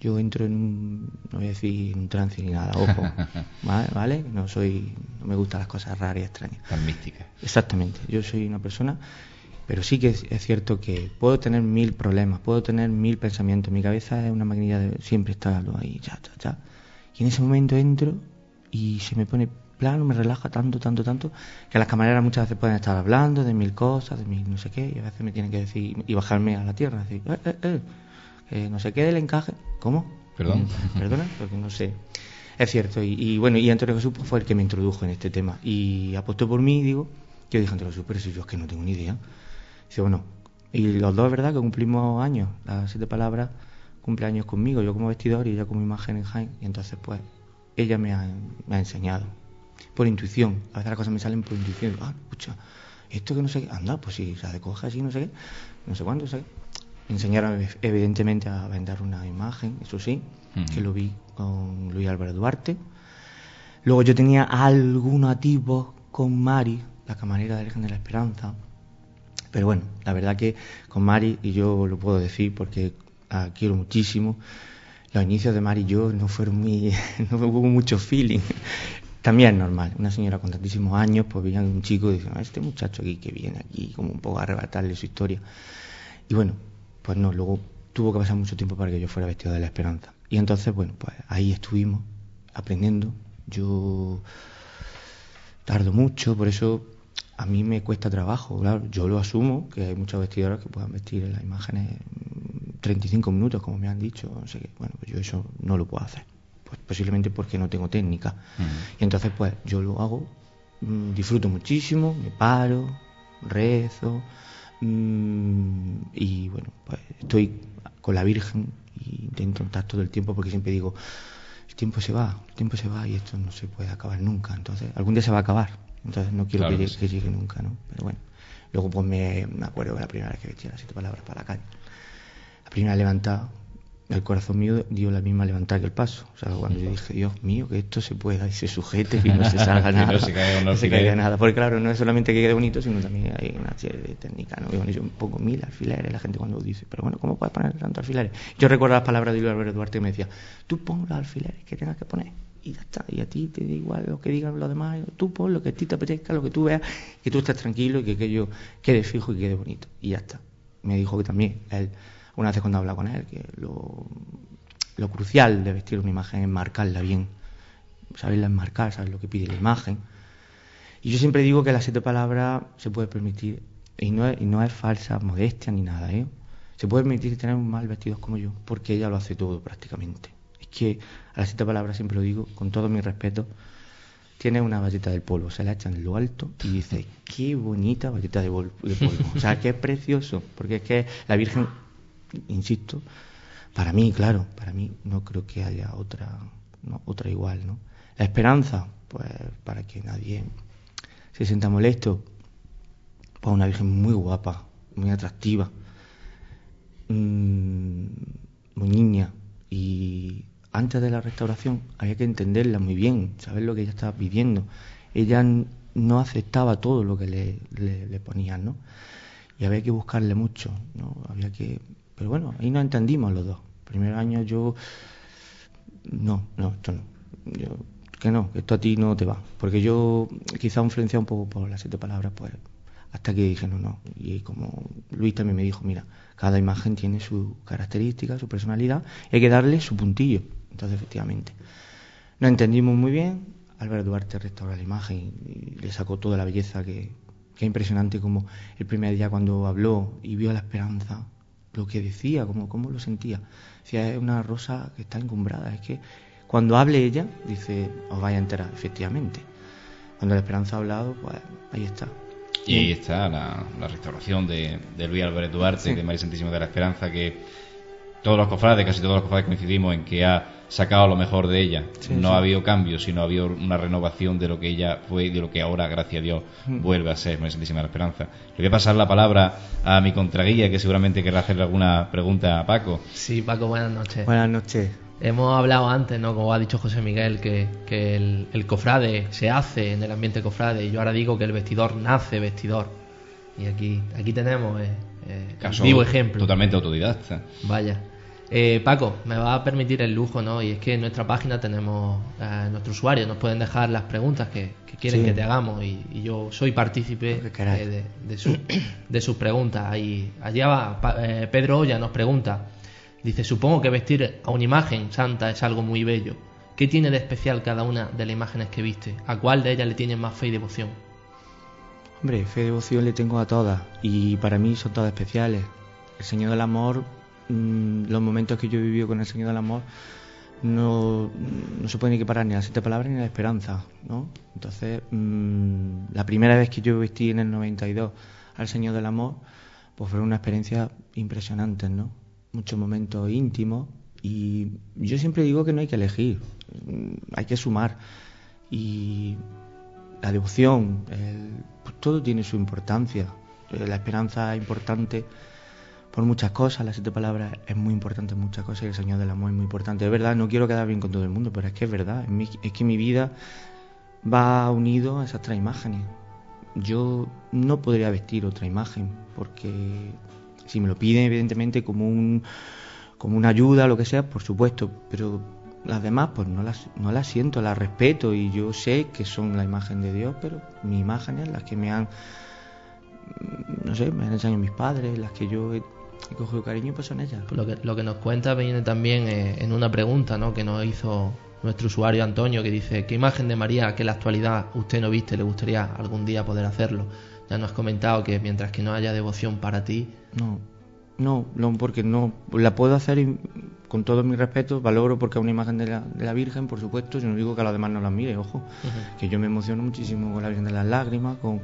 Yo entro en un, no voy a decir en un trance ni nada, ojo, ¿vale? ¿vale? No soy, no me gustan las cosas raras y extrañas. Tan mística. Exactamente, yo soy una persona, pero sí que es, es, cierto que puedo tener mil problemas, puedo tener mil pensamientos, mi cabeza es una maquinilla de siempre está ahí, ya, ya, ya. Y en ese momento entro y se me pone plano, me relaja tanto, tanto, tanto, que las camareras muchas veces pueden estar hablando de mil cosas, de mil no sé qué, y a veces me tienen que decir, y bajarme a la tierra, decir, eh, eh, eh, eh no sé qué del encaje. ¿Cómo? Perdón. Perdona, porque no sé. Es cierto, y, y, bueno, y Antonio Jesús fue el que me introdujo en este tema, y apostó por mí, digo, yo dije Antonio Jesús, pero si yo es que no tengo ni idea. Dice, bueno, y los dos, ¿verdad?, que cumplimos años, las siete palabras cumple años conmigo, yo como vestidor y ella como imagen en Jaén, y entonces pues ella me ha, me ha enseñado por intuición. A veces las cosas me salen por intuición. Ah, escucha, esto que no sé qué, anda, pues si se coge así, no sé qué, no sé cuánto, no sé qué. Enseñaron evidentemente a vender una imagen, eso sí, uh -huh. que lo vi con Luis Álvaro Duarte. Luego yo tenía algún ativo con Mari, la camarera de Virgen de la Esperanza. Pero bueno, la verdad que con Mari, y yo lo puedo decir porque quiero muchísimo, los inicios de Mari y yo no fueron muy, no hubo mucho feeling. También es normal, una señora con tantísimos años, pues veían un chico y dicen, este muchacho aquí que viene aquí, como un poco a arrebatarle su historia. Y bueno, pues no, luego tuvo que pasar mucho tiempo para que yo fuera vestido de la esperanza. Y entonces, bueno, pues ahí estuvimos aprendiendo. Yo tardo mucho, por eso a mí me cuesta trabajo, claro, yo lo asumo, que hay muchos vestidores que puedan vestir en las imágenes 35 minutos, como me han dicho, no sé qué. Bueno, pues yo eso no lo puedo hacer pues posiblemente porque no tengo técnica. Uh -huh. Y entonces pues yo lo hago, mmm, disfruto muchísimo, me paro, rezo mmm, y bueno, pues estoy con la Virgen y intento estar todo el tiempo porque siempre digo, el tiempo se va, el tiempo se va y esto no se puede acabar nunca, entonces algún día se va a acabar, entonces no quiero claro que, llegue, que, llegue, nunca, ¿no? Pero bueno, luego pues me, me acuerdo de la primera vez que vestí las siete palabras para la calle, la primera levantada el corazón mío dio la misma levantada que el paso. O sea, cuando yo dije, Dios mío, que esto se pueda y se sujete y no se salga nada. no se caiga, no se se caiga nada. Porque claro, no es solamente que quede bonito, sino también hay una serie de técnicas. ¿no? Y bueno, yo pongo mil alfileres, la gente cuando dice, pero bueno, ¿cómo puedes poner tantos alfileres? Yo recuerdo las palabras de Luis Álvaro Duarte que me decía, tú pon los alfileres que tengas que poner. Y ya está, y a ti te da igual lo que digan los demás, tú pon lo que a ti te apetezca, lo que tú veas, que tú estés tranquilo y que aquello quede fijo y quede bonito. Y ya está. Me dijo que también, él, una vez cuando habla con él, que lo, lo crucial de vestir una imagen es marcarla bien, saberla enmarcar, saber lo que pide la imagen. Y yo siempre digo que las siete palabras se puede permitir, y no es, y no es falsa modestia ni nada, ¿eh? se puede permitir tener mal vestidos como yo, porque ella lo hace todo prácticamente. Es que las siete palabras siempre lo digo, con todo mi respeto, tiene una valleta del polvo, se la echan en lo alto y dice, qué bonita valleta de, polvo. O sea, es precioso, porque es que la Virgen, insisto, para mí, claro, para mí no creo que haya otra, otra igual, ¿no? La esperanza, pues para que nadie se sienta molesto, pues una virgen muy guapa, muy atractiva, mmm, muy niña y antes de la restauración había que entenderla muy bien, saber lo que ella estaba pidiendo. Ella no aceptaba todo lo que le, le, ponían, ¿no? y había que buscarle mucho, ¿no? Había que... Pero bueno, ahí nos entendimos los dos. Primer año yo... No, no, esto no. Yo, que no, que esto a ti no te va. Porque yo quizá influenciado un poco por las siete palabras, pues hasta que dije no, no. Y como Luis también me dijo, mira, cada imagen tiene su característica, su personalidad, y hay que darle su puntillo. Entonces, efectivamente, nos entendimos muy bien. Álvaro Duarte restauró la imagen y le sacó toda la belleza que, que es impresionante como el primer día cuando habló y vio la esperanza, lo que decía, cómo, cómo lo sentía. Decía, es una rosa que está encumbrada, es que cuando hable ella, dice, os vais a enterar, efectivamente. Cuando la esperanza ha hablado, pues ahí está. Y ahí está la, restauración de, Luis Álvarez Duarte, de María Santísima de la Esperanza, que todos los cofrades, casi todos los cofrades coincidimos en que ha sacado lo mejor de ella. no ha habido cambios, sino ha habido una renovación de lo que ella fue y de lo que ahora, gracias a Dios, mm. vuelve a ser María Santísima la Esperanza. Le voy a pasar la palabra a mi contraguía, que seguramente querrá hacerle alguna pregunta a Paco. Sí, Paco, buenas noches. Buenas noches. Hemos hablado antes, ¿no? Como ha dicho José Miguel, que, el, cofrade se hace en el ambiente cofrade y yo ahora digo que el vestidor nace vestidor. Y aquí, aquí tenemos eh, eh vivo ejemplo. Totalmente autodidacta. Vaya. Eh, Paco, me va a permitir el lujo, ¿no? Y es que en nuestra página tenemos a nuestros usuarios, nos pueden dejar las preguntas que, quieren que te hagamos y, yo soy partícipe de, de, sus preguntas. Y allá va, eh, Pedro Olla nos pregunta, Dice, supongo que vestir a una imagen santa es algo muy bello. ¿Qué tiene de especial cada una de las imágenes que viste? ¿A cuál de ellas le tienes más fe y devoción? Hombre, fe y devoción le tengo a todas y para mí son todas especiales. El Señor del Amor, mm, los momentos que yo he vivido con el Señor del Amor, no, no se pueden equiparar ni a las siete palabras ni a la esperanza, ¿no? Entonces, mm, la primera vez que yo vestí en el 92 al Señor del Amor, pues fue una experiencia impresionante, ¿no? muchos momentos íntimos y yo siempre digo que no hay que elegir, hay que sumar y la devoción, pues todo tiene su importancia, la esperanza es importante por muchas cosas, las siete palabras es muy importante muchas cosas y el Señor del Amor es muy importante. Es verdad, no quiero quedar bien con todo el mundo, pero es que es verdad, es que mi vida va unido a esas tres imágenes. Yo no podría vestir otra imagen porque si me lo piden, evidentemente, como, un, como una ayuda, lo que sea, por supuesto, pero las demás, pues no las, no las siento, las respeto y yo sé que son la imagen de Dios, pero mi imagen es las que me han, no sé, me han enseñado mis padres, las que yo he, cogido cariño, pues son ellas. Lo que, lo que nos cuenta viene también eh, en una pregunta ¿no? que nos hizo nuestro usuario Antonio, que dice, ¿qué imagen de María que en la actualidad usted no viste le gustaría algún día poder hacerlo? Ya nos has comentado que mientras que no haya devoción para ti... No, no, no porque no la puedo hacer con todo mi respeto, valoro porque es una imagen de la, de la Virgen, por supuesto, yo no digo que a los demás no las mire, ojo, que yo me emociono muchísimo con la Virgen de las Lágrimas, con...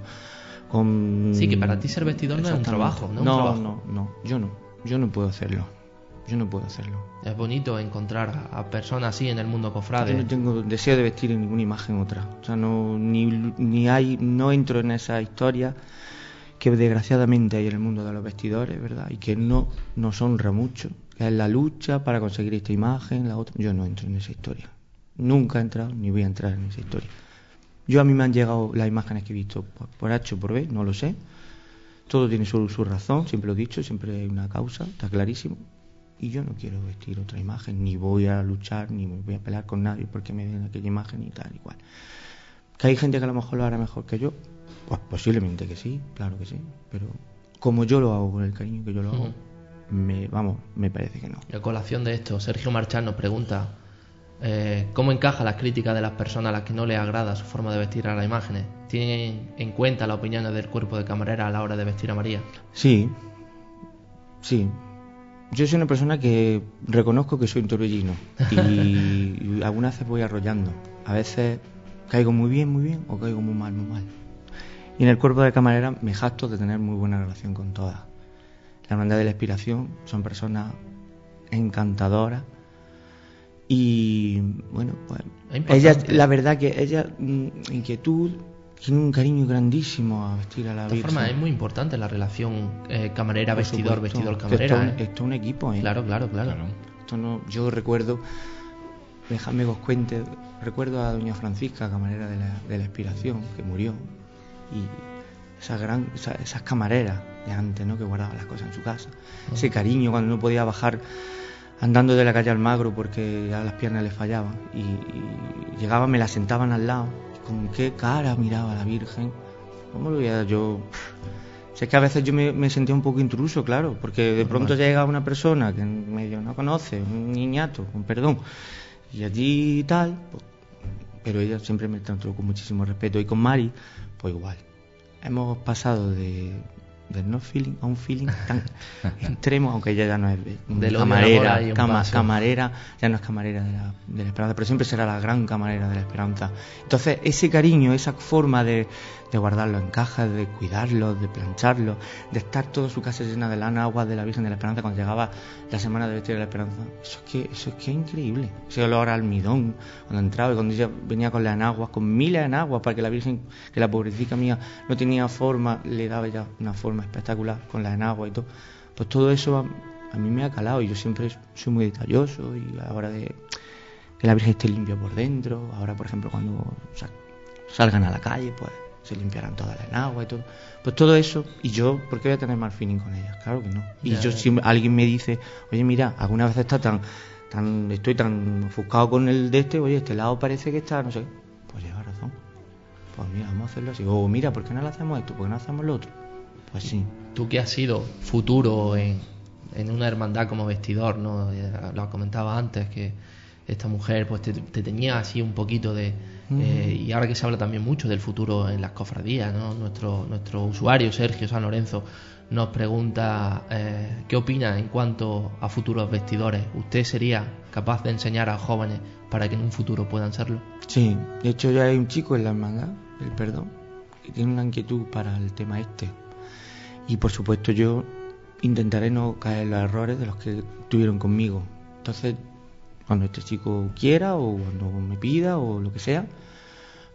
con... Sí, que para ti ser vestidor no es un trabajo, ¿no? No, no, no, yo no, yo no puedo hacerlo. Yo no puedo hacerlo. Es bonito encontrar a personas así en el mundo cofrade. Yo no tengo deseo de vestir en ninguna imagen otra. O sea, no, ni, ni hay, no entro en esa historia que desgraciadamente hay en el mundo de los vestidores, ¿verdad? Y que no nos honra mucho, que es la lucha para conseguir esta imagen, la otra. Yo no entro en esa historia. Nunca he entrado ni voy a entrar en esa historia. Yo a mí me han llegado las imágenes que he visto por, por H o por B, no lo sé. Todo tiene su, su razón, siempre lo he dicho, siempre hay una causa, está clarísimo y yo no quiero vestir otra imagen, ni voy a luchar, ni voy a pelear con nadie porque me den aquella imagen y tal y cual. Que hay gente que a lo mejor lo hará mejor que yo, pues posiblemente que sí, claro que sí, pero como yo lo hago con el cariño que yo lo hago, me, vamos, me parece que no. Y a colación de esto, Sergio Marchán nos pregunta eh, cómo encaja las críticas de las personas a las que no les agrada su forma de vestir a las imágenes. ¿Tienen en cuenta las opiniones del cuerpo de camarera a la hora de vestir a María? Sí, sí, yo soy una persona que reconozco que soy un torbellino y, algunas veces voy arrollando. A veces caigo muy bien, muy bien o caigo muy mal, muy mal. Y en el cuerpo de camarera me jacto de tener muy buena relación con todas. La hermandad de la inspiración son personas encantadoras y bueno, pues ella, la verdad que ella mm, inquietud tiene un cariño grandísimo a vestir a la De todas formas, es muy importante la relación eh, camarera-vestidor, vestidor-camarera. Esto, esto, es un equipo, ¿eh? Claro, claro, claro. Esto no, yo recuerdo, déjame que os cuente, recuerdo a doña Francisca, camarera de la, de la Expiración, que murió, y esa gran, esas camareras de antes, ¿no? Que guardaba las cosas en su casa. Ese cariño cuando no podía bajar andando de la calle al magro porque ya las piernas le fallaban. Y, y llegaba, me la sentaban al lado. Con qué cara miraba la Virgen. ¿Cómo lo veía yo? Sé que a veces yo me, me sentía un poco intruso, claro, porque de pronto llega una persona que medio no conoce, un niñato, con perdón, y allí tal, pues, pero ella siempre me trató con muchísimo respeto. Y con Mari, pues igual. Hemos pasado de, del no feeling a un feeling tan extremo, aunque ella ya no es al camarera, cama- paso. camarera, ya no es camarera de la, de la esperanza, pero siempre será la gran camarera de la esperanza. Entonces, ese cariño, esa forma de, de guardarlo en cajas, de cuidarlo, de plancharlo, de estar toda su casa llena de lana, agua de la Virgen de la Esperanza cuando llegaba la semana de vestir de la Esperanza, eso es que, eso es que es increíble. Ese olor a almidón, cuando entraba y cuando ella venía con las enaguas, con miles de enaguas, para que la Virgen, que la pobrecita mía no tenía forma, le daba ya una forma espectacular con las enaguas y todo. Pues todo eso a, mí me ha calado y yo siempre soy muy detalloso y a la hora de que la Virgen esté limpia por dentro, ahora por ejemplo cuando sa- salgan a la calle, pues se limpiarán todas las enaguas y todo. Pues todo eso, y yo, ¿por qué voy a tener mal feeling con ellas? Claro que no. Y yo si alguien me dice, oye mira, alguna vez está tan, tan, estoy tan ofuscado con el de este, oye, este lado parece que está, no sé, qué". pues lleva razón. Pues mira, vamos a hacerlo así. O mira, ¿por qué no lo hacemos esto? ¿Por qué no hacemos lo otro? Pues sí. Tú que has sido futuro en, en una hermandad como vestidor, ¿no? Ya Lo comentaba antes, que esta mujer pues te, te tenía así un poquito de... eh, y ahora que se habla también mucho del futuro en las cofradías, ¿no? Nuestro, nuestro usuario, Sergio San Lorenzo, nos pregunta eh, qué opina en cuanto a futuros vestidores. ¿Usted sería capaz de enseñar a jóvenes para que en un futuro puedan serlo? Sí, de hecho ya hay un chico en la hermandad, el perdón, que tiene una inquietud para el tema este. Y por supuesto yo intentaré no caer en los errores de los que tuvieron conmigo. Entonces, cuando este chico quiera o cuando me pida o lo que sea,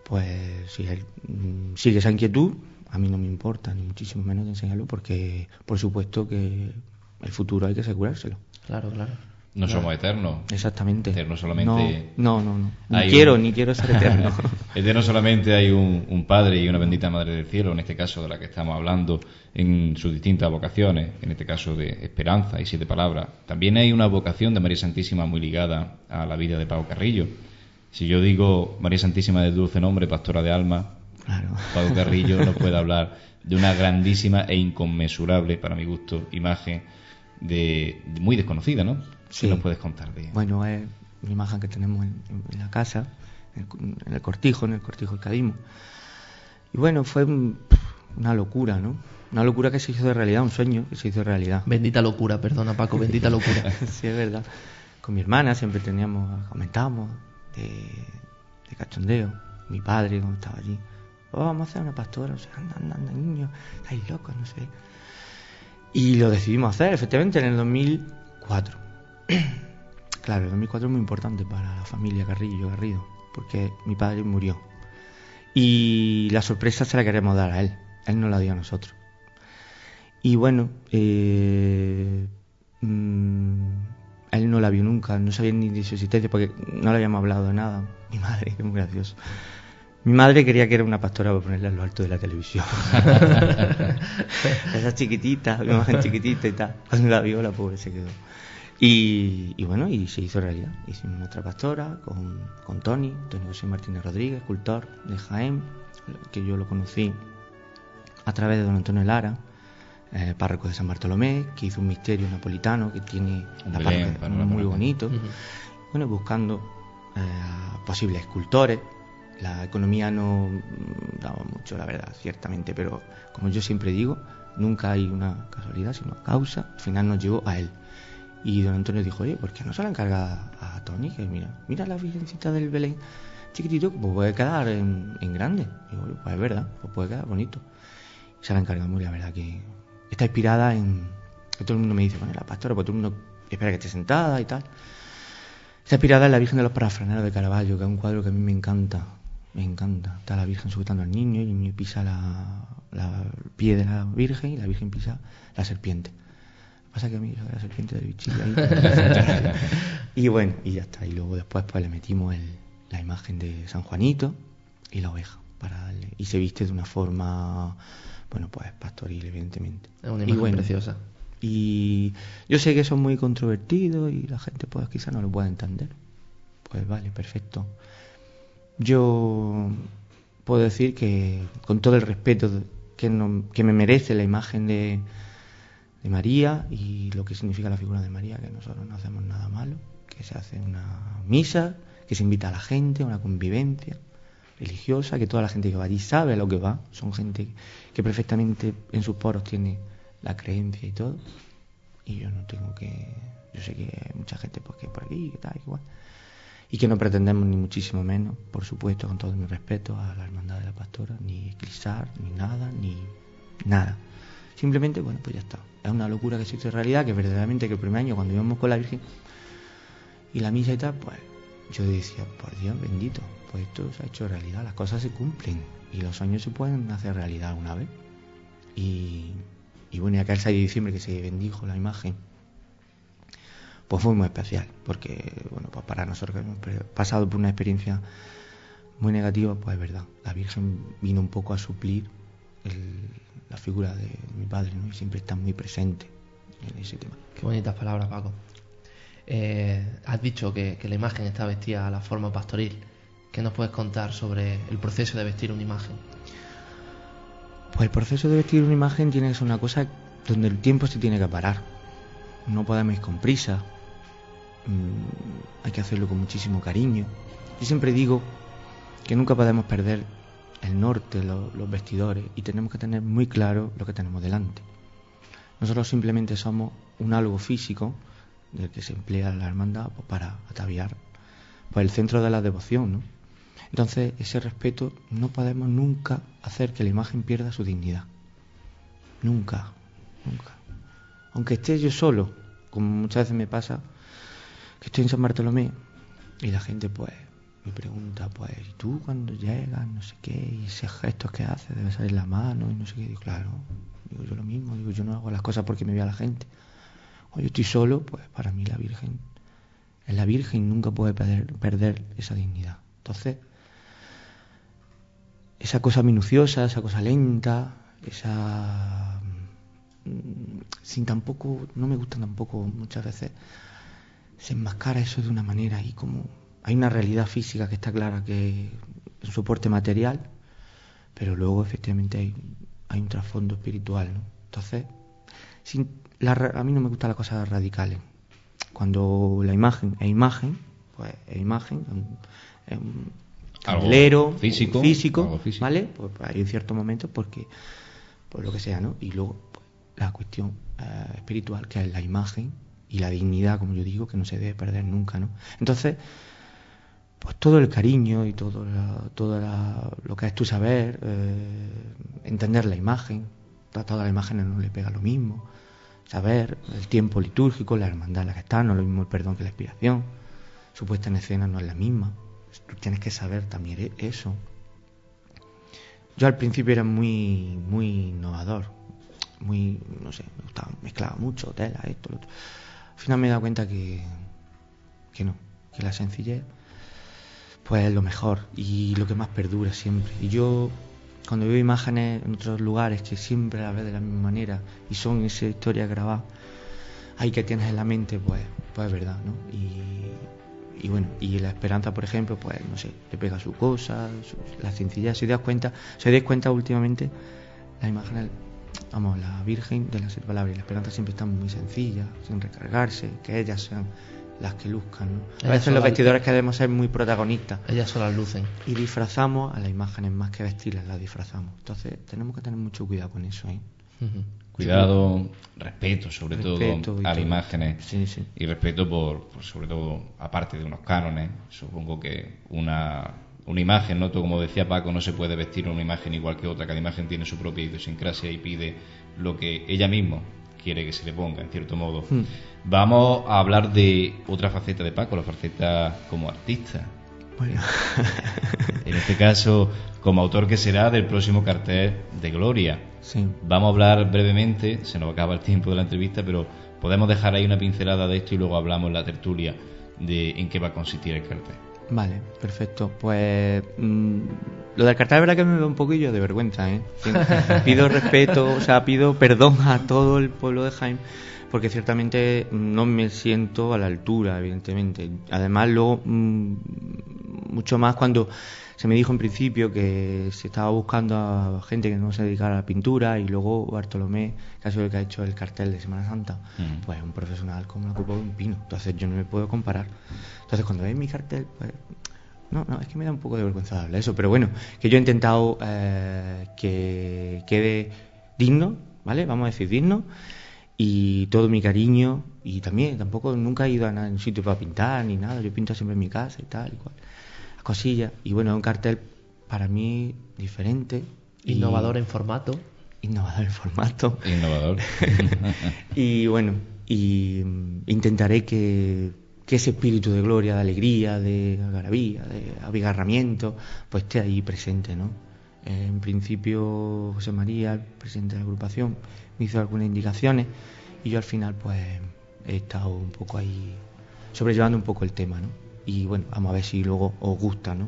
pues si él mm, sigue esa inquietud, a mí no me importa, ni muchísimo menos de enseñarlo, porque por supuesto que el futuro hay que asegurárselo. Claro, claro. No somos eternos. Exactamente. Eterno solamente- No, no, no. no. Ni quiero, un- ni quiero ser eterno. Eterno solamente hay un, un Padre y una bendita Madre del Cielo, en este caso de la que estamos hablando, en sus distintas vocaciones, en este caso de esperanza y siete palabras. También hay una vocación de María Santísima muy ligada a la vida de Pau Carrillo. Si yo digo María Santísima de dulce nombre, pastora de alma, claro. Carrillo nos puede hablar de una grandísima e inconmensurable, para mi gusto, imagen de, de muy desconocida, ¿no? Sí. ¿Qué nos puedes contar de ella? Bueno, es una imagen que tenemos en, en la casa, en el, en el cortijo, en el cortijo del Cadimo. Y bueno, fue un- una locura, ¿no? Una locura que se hizo de realidad, un sueño que se hizo de realidad. Bendita locura, perdona Paco, bendita locura. sí, es verdad. Con mi hermana siempre teníamos, comentábamos de, de cachondeo. Mi padre, cuando estaba allí, "Oh, vamos a hacer una pastora, o sea, anda, anda, anda, niño, estáis locos, no sé. Y lo decidimos hacer, efectivamente, en el 2004. claro, el 2004 es muy importante para la familia Carrillo Garrido, porque mi padre murió. Y la sorpresa se la queremos dar a él, él no la dio a nosotros. Y bueno, eh, mm, él no la vio nunca, no sabía ni de su existencia porque no le habíamos hablado de nada. Mi madre, que es muy gracioso. Mi madre quería que era una pastora para ponerla en lo alto de la televisión. Esa chiquitita, una imagen chiquitita y tal. Cuando la vio, la pobre se quedó. Y, y bueno, y se hizo realidad. Hicimos nuestra pastora con, con Tony, Tony José Martínez Rodríguez, escultor de Jaén, que yo lo conocí a través de don Antonio Lara, eh, párroco de San Bartolomé, que hizo un misterio napolitano que tiene la Belén, parroquia muy local. bonito. Bueno, buscando eh, a posibles escultores. La economía no daba mucho, la verdad, ciertamente, pero como yo siempre digo, nunca hay una casualidad, sino causa. Al final nos llevó a él. Y don Antonio dijo, oye, ¿por qué no se la encarga a Tony? Que mira, mira la virgencita del Belén, chiquitito, pues puede quedar en, en grande. Digo, "Oye, pues es verdad, pues puede quedar bonito. Y se la encargamos y la verdad que está inspirada en... Que todo el mundo me dice, bueno, la pastora, pues todo el mundo espera que esté sentada y tal. Está inspirada en la Virgen de los Parafraneros de Caravaggio, que es un cuadro que a mí me encanta. Me encanta. Está la Virgen sujetando al niño y el niño pisa la, pie de la Virgen y la Virgen pisa la serpiente. Pasa que a mí de la serpiente del bichillo ahí. y bueno, y ya está. Y luego después pues le metimos el- la imagen de San Juanito y la oveja. para darle. Y se viste de una forma, bueno, pues pastoril, evidentemente. Es una Y imagen bueno, preciosa. Y yo sé que eso es muy controvertido y la gente pues quizá no lo pueda entender. Pues vale, perfecto. Yo puedo decir que con todo el respeto que, no- que me merece la imagen de, de María y lo que significa la figura de María, que nosotros no hacemos nada malo, que se hace una misa, que se invita a la gente, una convivencia religiosa, que toda la gente que va allí sabe a lo que va, son gente que perfectamente en sus poros tiene la creencia y todo, y yo no tengo que, yo sé que hay mucha gente pues que por aquí, que tal, igual, y que no pretendemos ni muchísimo menos, por supuesto, con todo mi respeto a la hermandad de la pastora, ni eclipsar, ni nada, ni nada. Simplemente, bueno, pues ya está. Es una locura que se hizo realidad, que verdaderamente que el primer año cuando íbamos con la Virgen y la misa y tal, pues yo decía, por Dios bendito, pues esto se ha hecho realidad, las cosas se cumplen y los sueños se pueden hacer realidad alguna vez. Y, bueno, y aquel 6 de diciembre que se bendijo la imagen, pues fue muy especial, porque bueno, pues para nosotros que hemos pasado por una experiencia muy negativa, pues es verdad, la Virgen vino un poco a suplir el- la figura de mi padre, ¿no? Y siempre está muy presente en ese tema. Qué bonitas palabras, Paco. Eh, has dicho que, que la imagen está vestida a la forma pastoril. ¿Qué nos puedes contar sobre el proceso de vestir una imagen? Pues el proceso de vestir una imagen tiene que ser una cosa donde el tiempo se tiene que parar. No podemos ir con prisa. Mm, hay que hacerlo con muchísimo cariño. Yo siempre digo que nunca podemos perder el norte, lo- los vestidores, y tenemos que tener muy claro lo que tenemos delante. Nosotros simplemente somos un algo físico del que se emplea la hermandad pues, para ataviar pues, el centro de la devoción, ¿no? Entonces, ese respeto no podemos nunca hacer que la imagen pierda su dignidad. Nunca, nunca. Aunque esté yo solo, como muchas veces me pasa, que estoy en San Bartolomé y la gente pues me pregunta, pues, ¿y tú cuando llegas? No sé qué, y esos gestos que haces, debe salir la mano y no sé qué. Digo, claro, digo yo lo mismo, digo yo no hago las cosas porque me vea la gente. Cuando yo estoy solo, pues para mí la Virgen es la Virgen y nunca puede perder, perder esa dignidad. Entonces, esa cosa minuciosa, esa cosa lenta, esa mm, sin tampoco, no me gusta tampoco muchas veces se enmascara eso de una manera y como hay una realidad física que está clara que es un soporte material, pero luego efectivamente hay, hay un trasfondo espiritual, ¿no? Entonces, sin, la a mí no me gustan las cosas radicales. Cuando la imagen es imagen, pues es imagen, es un candelero, físico, físico. ¿vale? Pues hay ciertos momentos porque, por lo que sea, ¿no? Y luego pues, la cuestión eh, espiritual, que es la imagen y la dignidad, como yo digo, que no se debe perder nunca, ¿no? Entonces, pues todo el cariño y todo, la- todo la- lo que es tu saber, eh, entender la imagen, a todas las imágenes no le pega lo mismo, saber el tiempo litúrgico, la hermandad en la que está, no es lo mismo el perdón que la expiración, su puesta en escena no es la misma, tú tienes que saber también e- eso. Yo al principio era muy, muy innovador, muy, no sé, me gustaba, mezclaba mucho, tela, esto, lo otro. Al final me he dado cuenta que, que no, que la sencillez pues es lo mejor y lo que más perdura siempre. Y yo cuando veo imágenes en otros lugares que siempre las ves de la misma manera y son esa historia grabada, ahí que tienes en la mente, pues, pues es verdad, ¿no? Y, bueno, y la esperanza, por ejemplo, pues no sé, le pega su cosa, su- la sencillez. Si das cuenta, si os dais cuenta últimamente, las imágenes, vamos, la Virgen de siete palabras y la esperanza siempre están muy sencillas, sin recargarse, que ellas sean las que luzcan, ¿no? A veces los vestidores queremos ser muy protagonistas Ellas solas lucen. y disfrazamos a las imágenes más que vestirlas, las disfrazamos. Entonces tenemos que tener mucho cuidado con eso, ¿eh? Cuidado, respeto sobre Respeto todo a las imágenes Sí, sí. y respeto por, por sobre todo aparte de unos cánones supongo que una, una imagen no Todo como decía Paco no se puede vestir una imagen igual que otra cada imagen tiene su propia idiosincrasia y pide lo que ella misma quiere que se le ponga en cierto modo Hmm. Vamos a hablar de otra faceta de Paco la faceta como artista Bueno, en este caso como autor que será del próximo cartel de Gloria sí. Vamos a hablar brevemente, se nos acaba el tiempo de la entrevista, pero podemos dejar ahí una pincelada de esto y luego hablamos en la tertulia de en qué va a consistir el cartel. Vale, perfecto. Pues mm, lo del cartel, verdad que me da un poquillo de vergüenza, ¿eh? pido respeto, o sea, pido perdón a todo el pueblo de Jaime, porque ciertamente no me siento a la altura, evidentemente. Además, luego, mm, mucho más cuando se me dijo en principio que se estaba buscando a gente que no se dedicara a la pintura y luego Bartolomé, que ha sido el que ha hecho el cartel de Semana Santa, mm. pues un profesional como la copa de un pino. Entonces yo no me puedo comparar. Entonces cuando veis mi cartel, pues no, no, es que me da un poco de vergüenza hablar eso, pero bueno, que yo he intentado eh, que quede digno, ¿vale? Vamos a decir digno y todo mi cariño y también tampoco nunca he ido a un sitio para pintar ni nada, yo pinto siempre en mi casa y tal y cual cosillas. Y bueno, es un cartel para mí diferente. Innovador en formato. Innovador en formato. Innovador. y bueno, y mm, intentaré que, ese espíritu de gloria, de alegría, de algarabía, de abigarramiento, pues esté ahí presente, ¿no? En principio, José María, el presidente de la agrupación, me hizo algunas indicaciones y yo al final, pues, he estado un poco ahí sobrellevando un poco el tema, ¿no? y bueno, vamos a ver si luego os gusta, ¿no?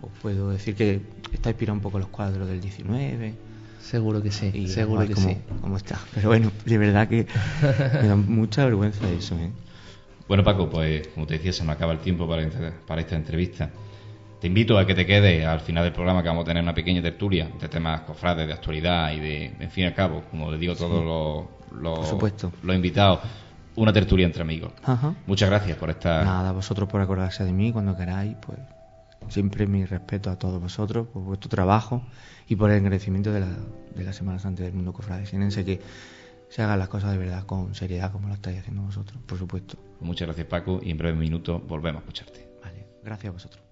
Os puedo decir que está inspirado un poco los cuadros del 19. Seguro que sí, seguro que sí. Cómo está. Pero bueno, de verdad que me da mucha vergüenza eso, ¿eh? Bueno, Paco, pues como te decía, se me acaba el tiempo para, para esta entrevista. Te invito a que te quedes al final del programa que vamos a tener una pequeña tertulia de temas cofrades, de actualidad y de, en fin y al cabo, como les digo a todos los, los, los invitados, una tertulia entre amigos. Muchas gracias por estar. Nada, vosotros por acordarse de mí cuando queráis, pues siempre mi respeto a todos vosotros por vuestro trabajo y por el engrandecimiento de la, de la Semana Santa del mundo cofradesienense que se hagan las cosas de verdad con seriedad como lo estáis haciendo vosotros, por supuesto. Muchas gracias Paco y en breve minuto volvemos a escucharte. Vale, gracias a vosotros.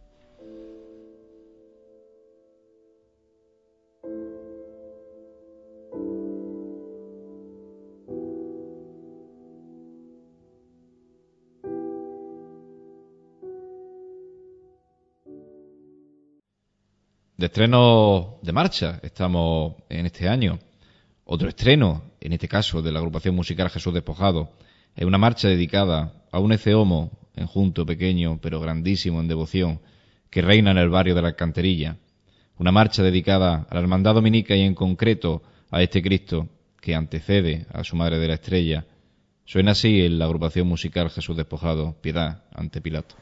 De estreno de marcha estamos en este año. Otro estreno, en este caso de la agrupación musical Jesús Despojado, es una marcha dedicada a un eceomo enjunto pequeño pero grandísimo en devoción que reina en el barrio de la Alcanterilla. Una marcha dedicada a la hermandad dominica y en concreto a este Cristo que antecede a su Madre de la Estrella. Suena así en la agrupación musical Jesús Despojado, Piedad ante Pilato.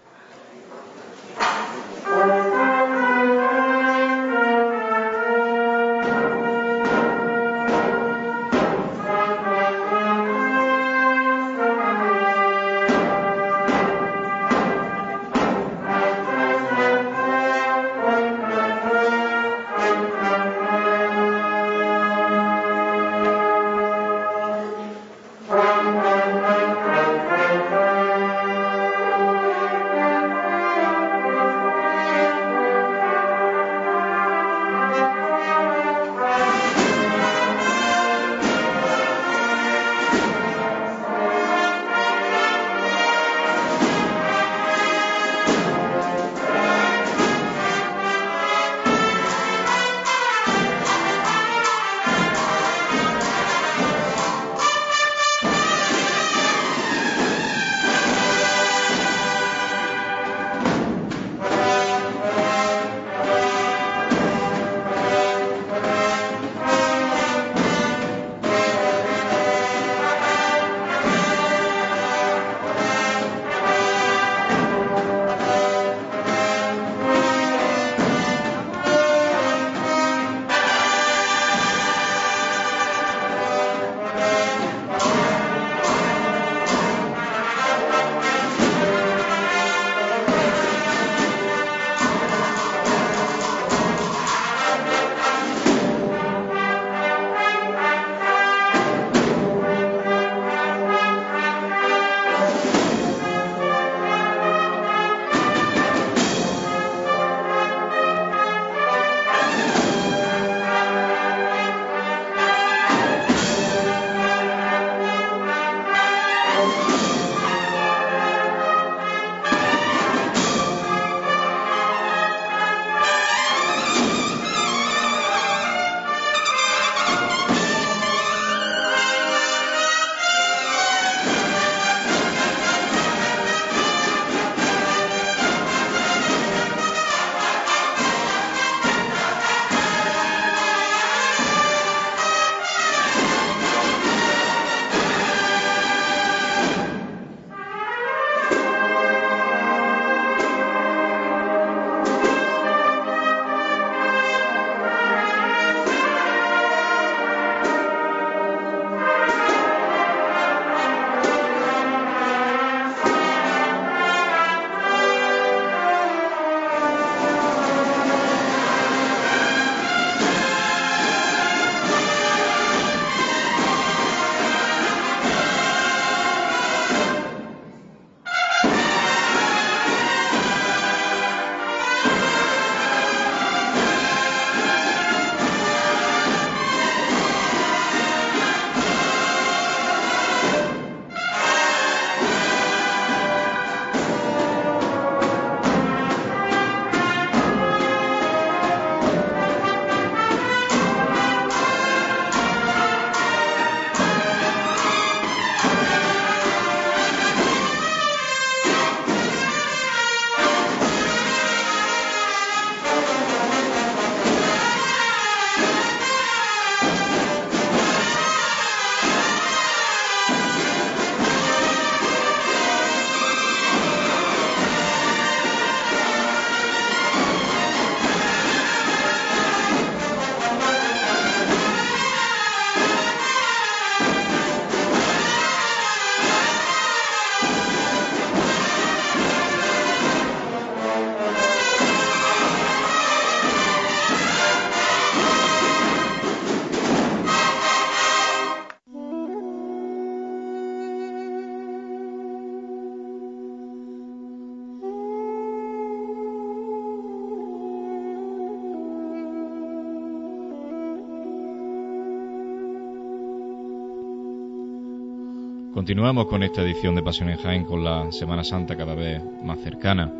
Continuamos con esta edición de Pasión en Jaén con la Semana Santa cada vez más cercana.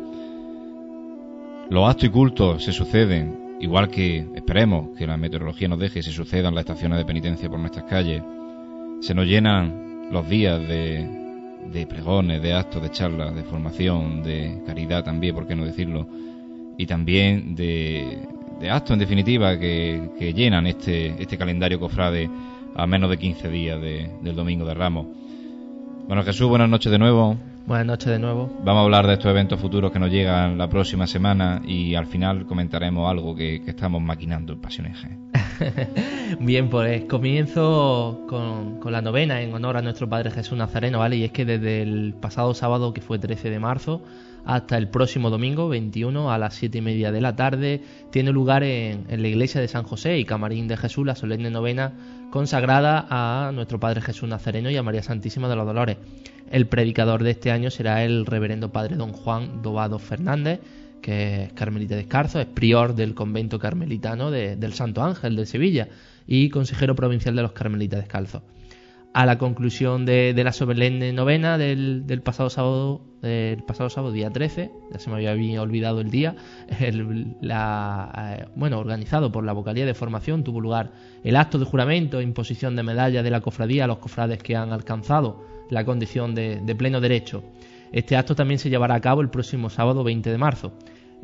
Los actos y cultos se suceden, igual que esperemos que la meteorología nos deje y se sucedan las estaciones de penitencia por nuestras calles. Se nos llenan los días de, de pregones, de actos, de charlas, de formación, de caridad también, por qué no decirlo, y también de, de actos en definitiva que, que, llenan este, este calendario cofrade a menos de 15 días del Domingo de Ramos. Bueno, Jesús, buenas noches de nuevo. Buenas noches de nuevo. Vamos a hablar de estos eventos futuros que nos llegan la próxima semana y al final comentaremos algo que, estamos maquinando en Pasiones Bien, pues comienzo con, con, la novena en honor a nuestro Padre Jesús Nazareno, ¿vale? Y es que desde el pasado sábado, que fue 13 de marzo, hasta el próximo domingo 21 a las 7 y media de la tarde. Tiene lugar en, la iglesia de San José y Camarín de Jesús la solemne novena consagrada a nuestro Padre Jesús Nazareno y a María Santísima de los Dolores. El predicador de este año será el reverendo Padre Don Juan Dobado Fernández, que es carmelita descarzo, es prior del convento carmelitano del Santo Ángel de Sevilla y consejero provincial de los carmelitas descalzos a la conclusión de, la solemne novena del, pasado sábado, del pasado sábado, día 13, ya se me había olvidado el día, la, eh, bueno, organizado por la vocalía de formación, tuvo lugar el acto de juramento e imposición de medalla de la cofradía a los cofrades que han alcanzado la condición de, pleno derecho. Este acto también se llevará a cabo el próximo sábado 20 de marzo.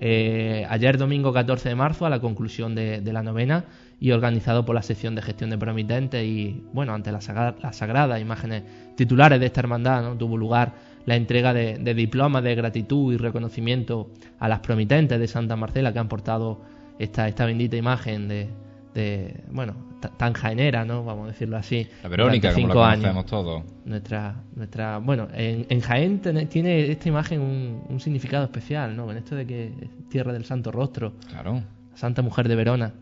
Eh, ayer domingo 14 de marzo, a la conclusión de la novena, y organizado por la sección de gestión de promitentes y bueno, ante las sagradas imágenes titulares de esta hermandad, ¿no? tuvo lugar la entrega de, diplomas de gratitud y reconocimiento a las promitentes de Santa Marcela que han portado esta, esta bendita imagen de, de bueno, tan jaenera, ¿no? Vamos a decirlo así. La Verónica, como la conocemos todos. Nuestra, nuestra, bueno, en, en Jaén tiene esta imagen un, un, significado especial, ¿no? En esto de que es tierra del Santo Rostro. Claro. Santa Mujer de Verona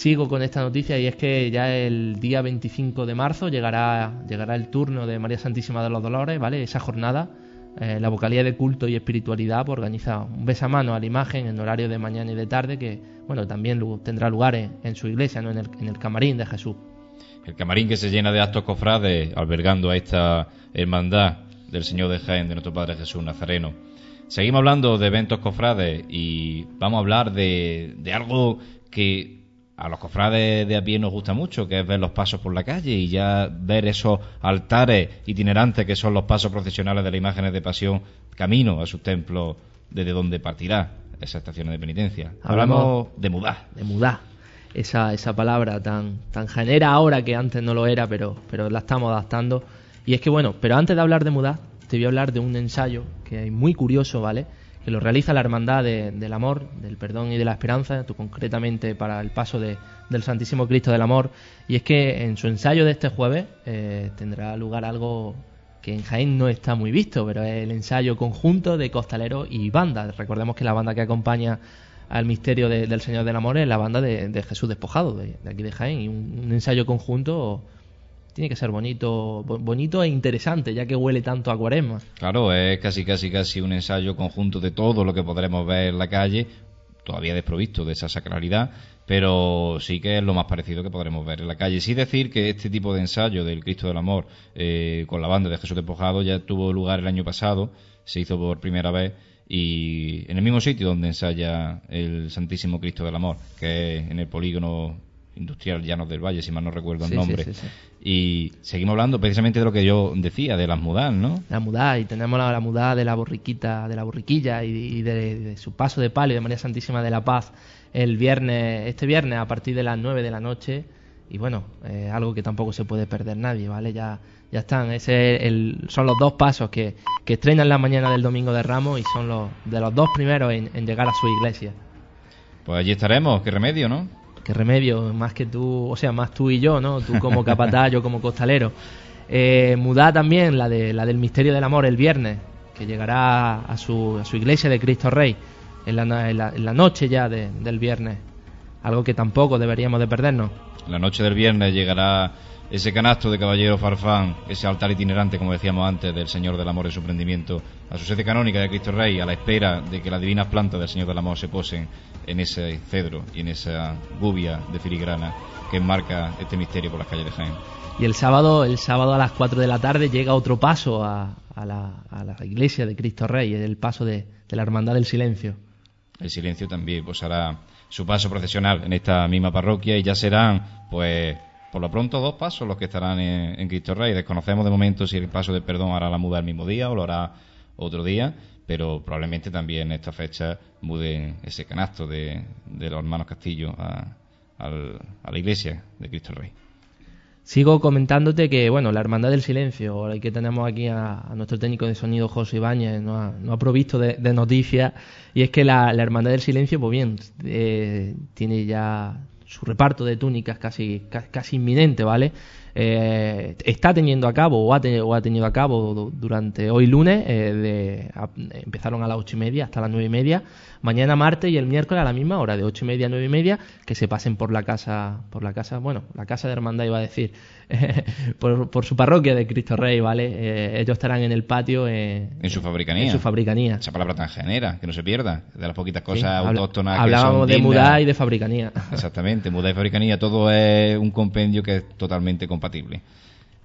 sigo con esta noticia y es que ya el día 25 de marzo llegará, llegará el turno de María Santísima de los Dolores, ¿vale? Esa jornada, eh, la vocalía de culto y espiritualidad pues, organiza un besamano a la imagen en horario de mañana y de tarde que, bueno, también tendrá lugar en, su iglesia, ¿no? En el, en el camarín de Jesús. El camarín que se llena de actos cofrades albergando a esta hermandad del Señor de Jaén, de nuestro Padre Jesús Nazareno. Seguimos hablando de eventos cofrades y vamos a hablar de, de algo que a los cofrades de a pie nos gusta mucho, que es ver los pasos por la calle y ya ver esos altares itinerantes que son los pasos procesionales de las imágenes de pasión camino a sus templos desde donde partirá esa estación de penitencia. Hablamos, de mudar. De mudar. Esa, esa palabra tan, tan genera ahora que antes no lo era, pero, pero la estamos adaptando. Y es que bueno, pero antes de hablar de mudar, te voy a hablar de un ensayo que es muy curioso, ¿vale? Que lo realiza la Hermandad del Amor, del Perdón y de la Esperanza, tú concretamente para el paso de, del Santísimo Cristo del Amor. Y es que en su ensayo de este jueves eh, tendrá lugar algo que en Jaén no está muy visto, pero es el ensayo conjunto de costaleros y banda. Recordemos que la banda que acompaña al misterio del Señor del Amor es la banda de, Jesús Despojado, de, aquí de Jaén, y un ensayo conjunto tiene que ser bonito, bonito e interesante, ya que huele tanto a cuaresma. Claro, es casi, casi, casi un ensayo conjunto de todo lo que podremos ver en la calle, todavía desprovisto de esa sacralidad, pero sí que es lo más parecido que podremos ver en la calle. Sí decir que este tipo de ensayo del Cristo del Amor eh, con la banda de Jesús Despojado ya tuvo lugar el año pasado, se hizo por primera vez y en el mismo sitio donde ensaya el Santísimo Cristo del Amor, que es en el polígono Industrial Llanos del Valle, si mal no recuerdo el nombre. y seguimos hablando precisamente de lo que yo decía, de las mudas, ¿no? La mudad, y tenemos la, la mudada de la borriquita, de la borriquilla y, de, su paso de palio de María Santísima de la Paz el viernes, este viernes a partir de las 9 de la noche. Y bueno, eh, algo que tampoco se puede perder nadie, ¿vale? Ya, ya están. Ese el, son los dos pasos que, que estrenan la mañana del domingo de Ramos y son los de los dos primeros en, en llegar a su iglesia. Pues allí estaremos, qué remedio, ¿no? Qué remedio, más que tú, o sea, más tú y yo, ¿no? Tú como capataz, yo como costalero. Eh, mudá también la, de, la del misterio del amor el viernes, que llegará a su, a su iglesia de Cristo Rey en la, en la, noche ya del viernes. Algo que tampoco deberíamos de perdernos. La noche del viernes llegará ese canasto de Caballero Farfán, ese altar itinerante, como decíamos antes, del Señor del Amor y su prendimiento, a su sede canónica de Cristo Rey, a la espera de que las divinas plantas del Señor del Amor se posen en ese cedro y en esa gubia de filigrana que enmarca este misterio por las calles de Jaén. Y el sábado, el sábado a las 4 de la tarde llega otro paso a, la, iglesia de Cristo Rey, el paso de, la Hermandad del Silencio. El silencio también pues hará su paso procesional en esta misma parroquia y ya serán, pues, por lo pronto dos pasos los que estarán en, Cristo Rey. Desconocemos de momento si el paso de perdón hará la muda el mismo día o lo hará otro día, pero probablemente también en esta fecha muden ese canasto de, los hermanos Castillo a, a la iglesia de Cristo Rey. Sigo comentándote que, bueno, la Hermandad del Silencio, ahora que tenemos aquí a, nuestro técnico de sonido José Ibáñez, no ha, no ha provisto de, noticias, y es que la, Hermandad del Silencio, pues bien, eh, tiene ya su reparto de túnicas casi, casi inminente, ¿vale? Eh, está teniendo a cabo o ha, tenido a cabo durante hoy lunes, eh, empezaron a las ocho y media hasta las nueve y media, mañana martes y el miércoles a la misma hora, de ocho y media a nueve y media, que se pasen por la casa, por la casa, bueno, la casa de hermandad iba a decir, por, su parroquia de Cristo Rey, ¿vale? Eh, ellos estarán en el patio. en su fabricanía. En su fabricanía. Esa palabra tan genera, que no se pierda, de las poquitas cosas autóctonas Hablábamos de mudar y de fabricanía. Exactamente, mudar y fabricanía, todo es un compendio que es totalmente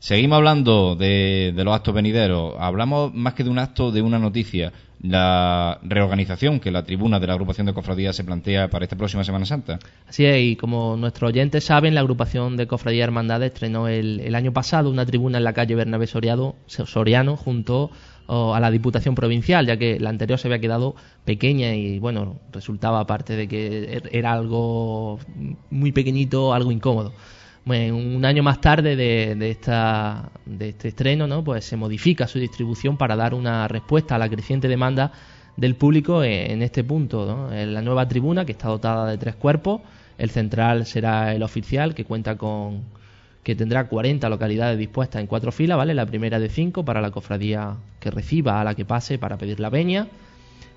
Seguimos hablando de, los actos venideros. Hablamos más que de un acto, de una noticia. La reorganización que la tribuna de la agrupación de cofradías se plantea para esta próxima Semana Santa. Así es, y como nuestros oyentes saben, la agrupación de cofradías hermandades estrenó el, año pasado una tribuna en la calle Bernabé Soriano, Soriano junto a la Diputación Provincial, ya que la anterior se había quedado pequeña y, bueno, resultaba, aparte de que er, era algo muy pequeñito, algo incómodo un año más tarde de, esta, de este estreno, ¿no? pues se modifica su distribución para dar una respuesta a la creciente demanda del público en, este punto. En la nueva tribuna, que está dotada de tres cuerpos, el central será el oficial, que cuenta con que tendrá 40 localidades dispuestas en cuatro filas, ¿vale? La primera de cinco para la cofradía que reciba a la que pase para pedir la veña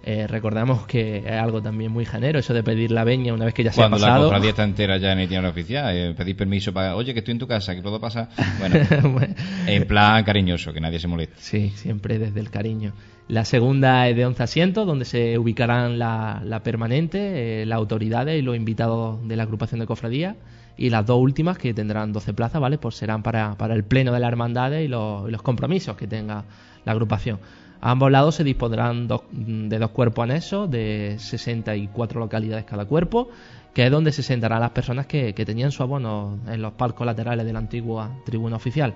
eh, recordamos que es algo también muy genero, eso de pedir la veña una vez que ya se ha pasado. Cuando la cofradía está entera ya en el oficial, eh, pedir permiso para, oye, que estoy en tu casa, que puedo pasar. Bueno, en plan cariñoso, que nadie se moleste. Sí, siempre desde el cariño. La segunda es de 11 asientos, donde se ubicarán la, permanente, eh, las autoridades y los invitados de la agrupación de cofradía. Y las dos últimas, que tendrán 12 plazas, ¿vale? Pues serán para, para el pleno de las hermandades y los, y los compromisos que tenga la agrupación. A ambos lados se dispondrán de dos cuerpos anexos de 64 localidades cada cuerpo, que es donde se sentarán las personas que, tenían su abono en los palcos laterales de la antigua tribuna oficial.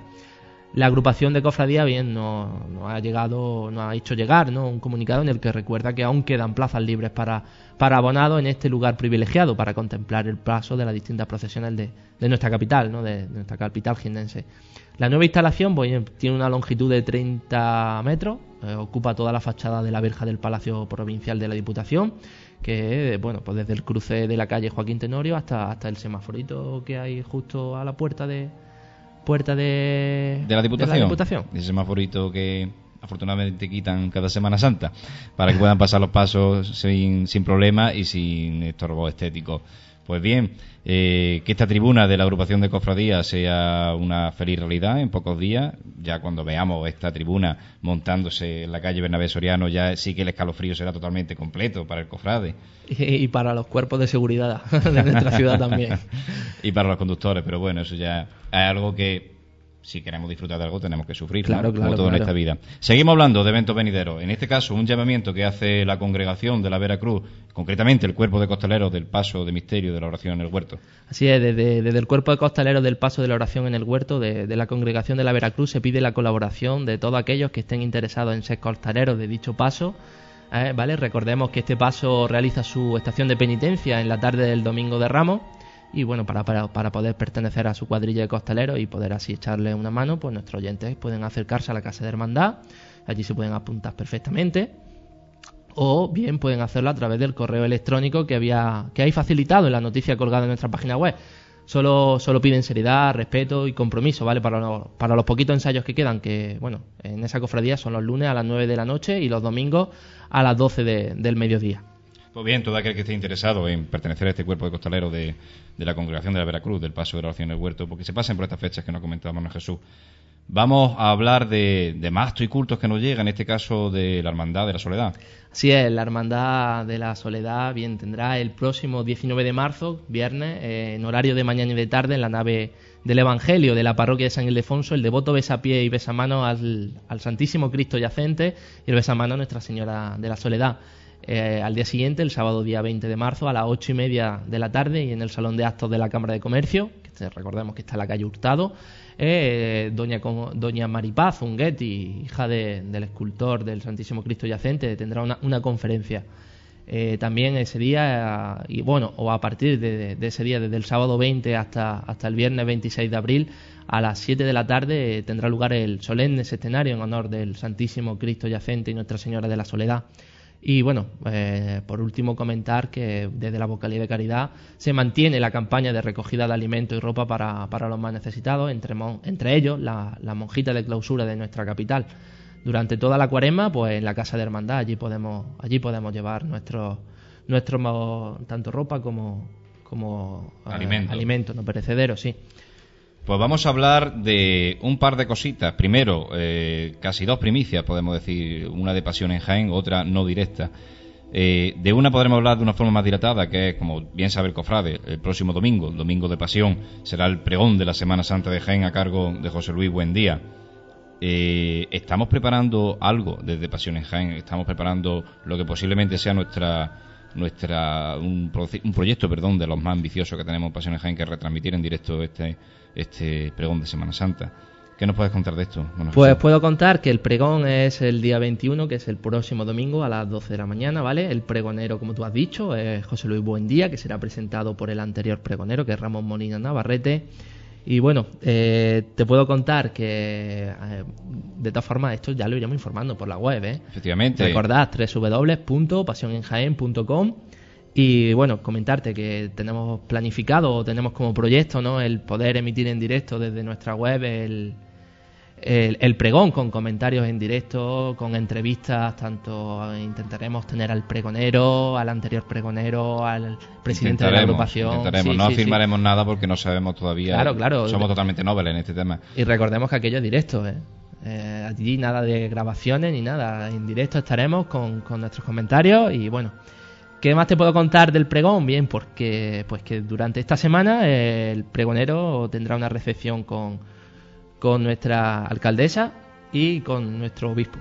La agrupación de cofradía bien nos ha llegado, nos ha hecho llegar ¿no? un comunicado en el que recuerda que aún quedan plazas libres para, para abonados en este lugar privilegiado para contemplar el paso de las distintas procesiones de, de nuestra capital, ¿no? de, nuestra capital ginense. La nueva instalación pues, tiene una longitud de 30 metros, eh, ocupa toda la fachada de la verja del Palacio Provincial de la Diputación, que bueno, pues desde el cruce de la calle Joaquín Tenorio hasta, hasta el semaforito que hay justo a la puerta de puerta de, de la Diputación. Ese semaforito que afortunadamente quitan cada Semana Santa para que puedan pasar los pasos sin, sin problema y sin estorbo estético. Pues bien, eh, que esta tribuna de la agrupación de cofradías sea una feliz realidad en pocos días. Ya cuando veamos esta tribuna montándose en la calle Bernabé Soriano, ya sí que el escalofrío será totalmente completo para el cofrade. Y, para los cuerpos de seguridad de nuestra ciudad también. y para los conductores, pero bueno, eso ya es algo que si queremos disfrutar de algo tenemos que sufrir, claro, como todo en esta vida. Seguimos hablando de eventos venideros. En este caso, un llamamiento que hace la congregación de la Veracruz, concretamente el cuerpo de costaleros del paso de misterio de la oración en el huerto. Así es, desde, el cuerpo de costaleros del paso de la oración en el huerto de, la congregación de la Veracruz se pide la colaboración de todos aquellos que estén interesados en ser costaleros de dicho paso. ¿eh? ¿Vale? Recordemos que este paso realiza su estación de penitencia en la tarde del domingo de Ramos y bueno, para, para, poder pertenecer a su cuadrilla de costaleros y poder así echarle una mano, pues nuestros oyentes pueden acercarse a la Casa de Hermandad, allí se pueden apuntar perfectamente, o bien pueden hacerlo a través del correo electrónico que había que hay facilitado en la noticia colgada en nuestra página web. Solo, solo piden seriedad, respeto y compromiso, ¿vale? Para los, para los poquitos ensayos que quedan, que, bueno, en esa cofradía son los lunes a las 9 de la noche y los domingos a las 12 del mediodía. Pues bien, todo aquel que esté interesado en pertenecer a este cuerpo de costaleros de, la congregación de la Veracruz, del Paso de la Oración del Huerto, porque se pasen por estas fechas que nos comentábamos Jesús, Vamos a hablar de, de mastos y cultos que nos llegan, en este caso de la Hermandad de la Soledad. Así es, la Hermandad de la Soledad bien tendrá el próximo 19 de marzo, viernes, eh, en horario de mañana y de tarde, en la nave del Evangelio de la parroquia de San Ildefonso, el devoto besa pie y besa mano al, al Santísimo Cristo yacente y el besa mano a Nuestra Señora de la Soledad. Eh, al día siguiente, el sábado día 20 de marzo, a las ocho y media de la tarde, y en el Salón de Actos de la Cámara de Comercio, que recordemos que está en la calle Hurtado, eh, doña, doña Maripaz Unguetti, hija del escultor del Santísimo Cristo Yacente, tendrá una, conferencia. Eh, también ese día, y bueno, o a partir de, ese día, desde el sábado 20 hasta, hasta el viernes 26 de abril, a las 7 de la tarde eh, tendrá lugar el solemne escenario en honor del Santísimo Cristo Yacente y Nuestra Señora de la Soledad. Y bueno, eh, por último comentar que desde la Vocalía de Caridad se mantiene la campaña de recogida de alimentos y ropa para, para los más necesitados, entre, entre ellos la, la, monjita de clausura de nuestra capital. Durante toda la cuaresma, pues en la Casa de Hermandad, allí podemos, allí podemos llevar nuestros nuestro, tanto ropa como, como eh, alimentos, no perecederos, sí. Pues vamos a hablar de un par de cositas. Primero, eh, casi dos primicias, podemos decir, una de Pasión en Jaén, otra no directa. Eh, de una podremos hablar de una forma más dilatada, que es, como bien sabe el cofrade, el próximo domingo, el domingo de Pasión, será el pregón de la Semana Santa de Jaén a cargo de José Luis Buendía. Eh, estamos preparando algo desde Pasión en Jaén, estamos preparando lo que posiblemente sea nuestra nuestra un, un proyecto perdón de los más ambiciosos que tenemos en Pasión en Jaén que retransmitir en directo este este pregón de Semana Santa. ¿Qué nos puedes contar de esto? pues puedo contar que el pregón es el día 21, que es el próximo domingo a las 12 de la mañana, ¿vale? El pregonero, como tú has dicho, es José Luis Buendía, que será presentado por el anterior pregonero, que es Ramón Molina Navarrete. Y bueno, eh, te puedo contar que, eh, de todas formas, esto ya lo iremos informando por la web, ¿eh? Efectivamente. Recordad www.pasionenjaen.com y bueno, comentarte que tenemos planificado o tenemos como proyecto ¿no? el poder emitir en directo desde nuestra web el, el, pregón con comentarios en directo, con entrevistas, tanto intentaremos tener al pregonero, al anterior pregonero, al presidente de la agrupación. no afirmaremos nada porque no sabemos todavía. Claro, claro. Somos totalmente nobles en este tema. Y recordemos que aquello es directo, ¿eh? Eh, allí nada de grabaciones ni nada. En directo estaremos con, con nuestros comentarios y bueno. ¿Qué más te puedo contar del pregón? Bien, porque pues que durante esta semana el pregonero tendrá una recepción con, con nuestra alcaldesa y con nuestro obispo.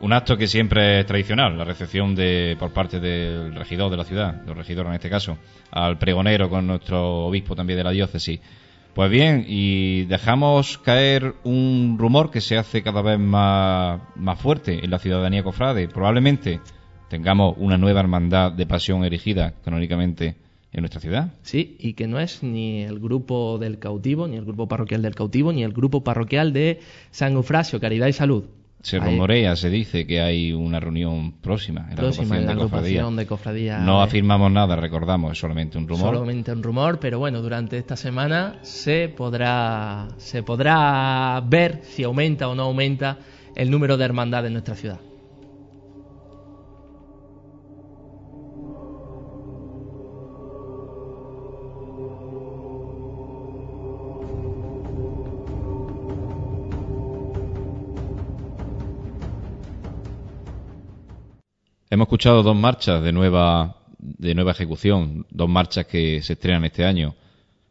Un acto que siempre es tradicional, la recepción de por parte del regidor de la ciudad, del regidor en este caso, al pregonero con nuestro obispo también de la diócesis. Pues bien, y dejamos caer un rumor que se hace cada vez más, más fuerte en la ciudadanía cofrade. Probablemente tengamos una nueva hermandad de pasión erigida canónicamente en nuestra ciudad. Sí, y que no es ni el grupo del cautivo, ni el grupo parroquial del cautivo, ni el grupo parroquial de San Eufrasio, Caridad y Salud. Se rumorea, se dice que hay una reunión próxima en la agrupación, de, cofradía. No afirmamos nada, recordamos, es solamente un rumor. Solamente un rumor, pero bueno, durante esta semana se podrá, se podrá ver si aumenta o no aumenta el número de hermandades en nuestra ciudad. Hemos escuchado dos marchas de nueva, de nueva ejecución, dos marchas que se estrenan este año.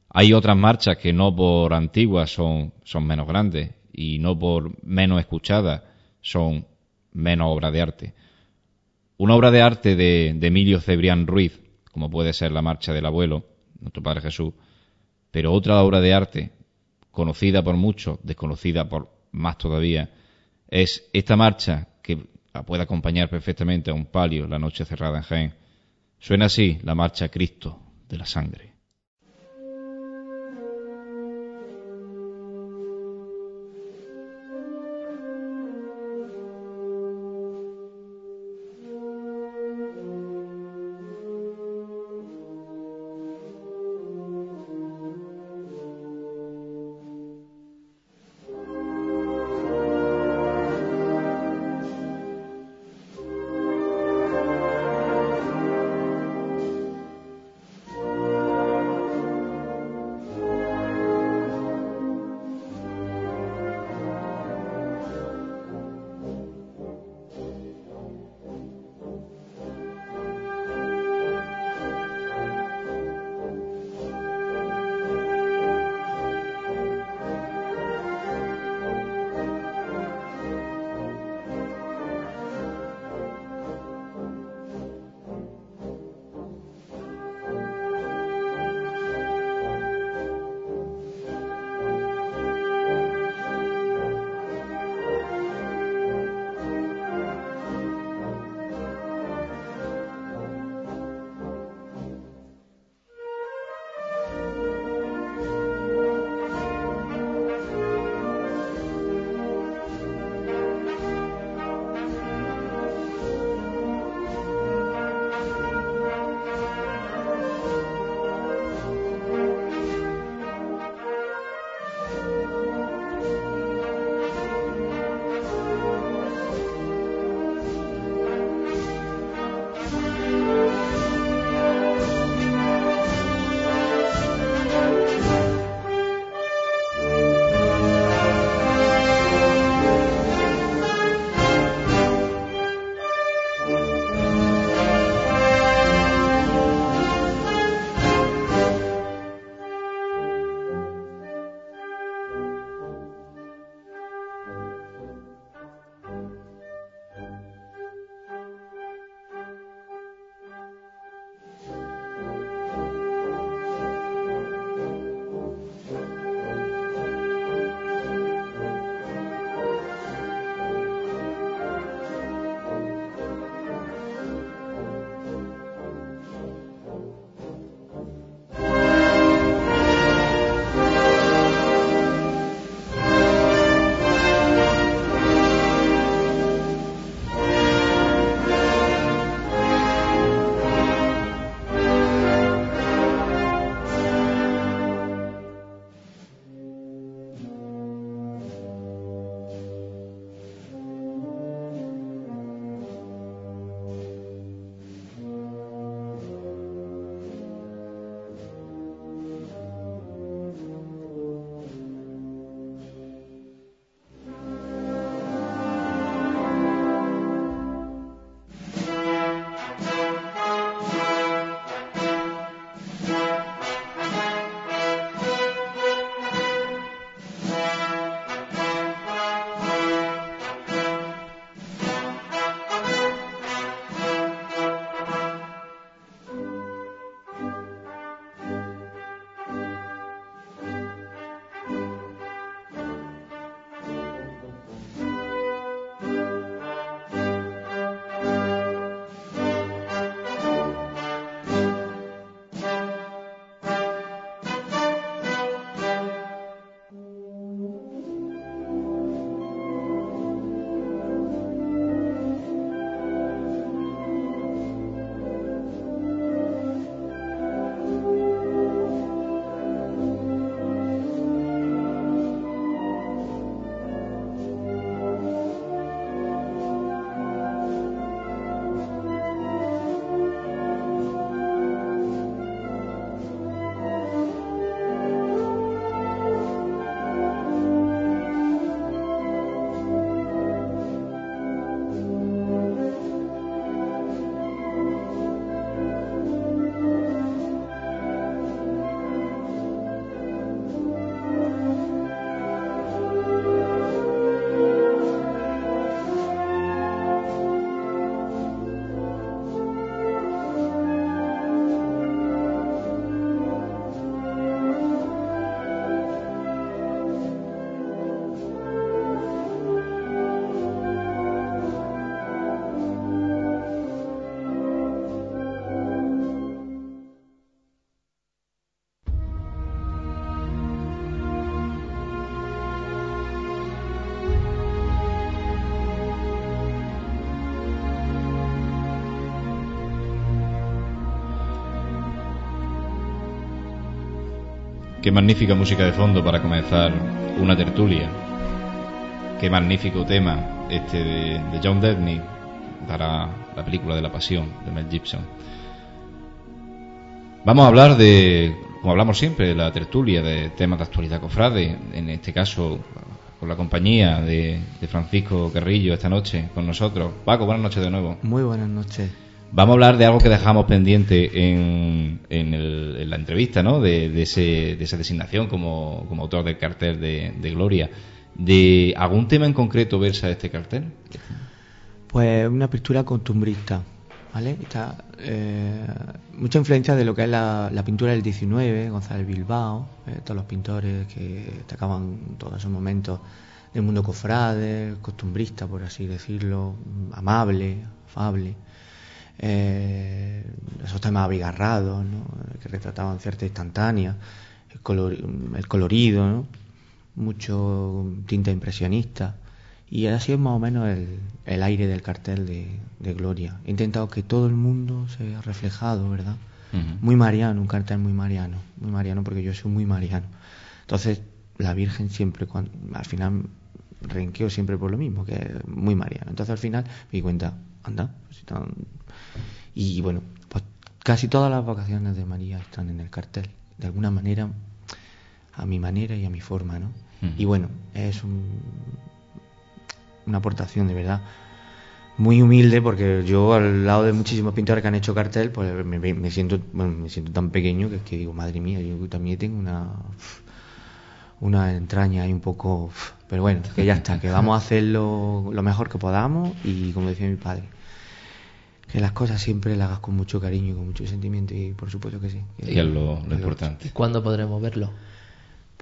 Hay otras marchas que no por antiguas son, son menos grandes y no por menos escuchadas son menos obra de arte. Una obra de arte de, de Emilio Cebrián Ruiz, como puede ser la marcha del abuelo, nuestro Padre Jesús, pero otra obra de arte conocida por muchos, desconocida por más todavía, es esta marcha que puede acompañar perfectamente a un palio la noche cerrada en Jaén. Suena así la marcha Cristo de la sangre. Qué magnífica música de fondo para comenzar una tertulia. Qué magnífico tema este de, John Debney para la película de la pasión de Mel Gibson. Vamos a hablar de, como hablamos siempre, de la tertulia de temas de actualidad cofrade, en este caso con la compañía de, de Francisco Carrillo esta noche con nosotros. Paco, buenas noches de nuevo. Muy buenas noches. Vamos a hablar de algo que dejamos pendiente en, en, la entrevista, ¿no? De, ese, de esa designación como, autor del cartel de, Gloria. ¿De algún tema en concreto versa este cartel? Pues una pintura costumbrista, ¿vale? Está, eh, mucha influencia de lo que es la, pintura del 19, González Bilbao, eh, todos los pintores que destacaban todos esos momentos del mundo cofrade, costumbrista, por así decirlo, amable, afable eh, esos temas abigarrados, que retrataban cierta instantánea, el, el colorido, ¿no? mucho tinta impresionista. Y así es más o menos el, el aire del cartel de, Gloria. He intentado que todo el mundo se haya reflejado, ¿verdad? Muy mariano, un cartel muy mariano, muy mariano porque yo soy muy mariano. Entonces, la Virgen siempre, cuando, al final, renqueo siempre por lo mismo, que es muy mariano. Entonces, al final, me di cuenta, anda, tan, y bueno, pues casi todas las vacaciones de María están en el cartel, de alguna manera, a mi manera y a mi forma, ¿no? Y bueno, es una aportación de verdad muy humilde porque yo al lado de muchísimos pintores que han hecho cartel pues me, siento me siento tan pequeño que, que digo madre mía yo también tengo una una entraña ahí un poco pero bueno que ya está que vamos a hacerlo lo mejor que podamos y como decía mi padre que las cosas siempre las hagas con mucho cariño y con mucho sentimiento y por supuesto que sí. y es lo, importante. ¿Y cuándo podremos verlo?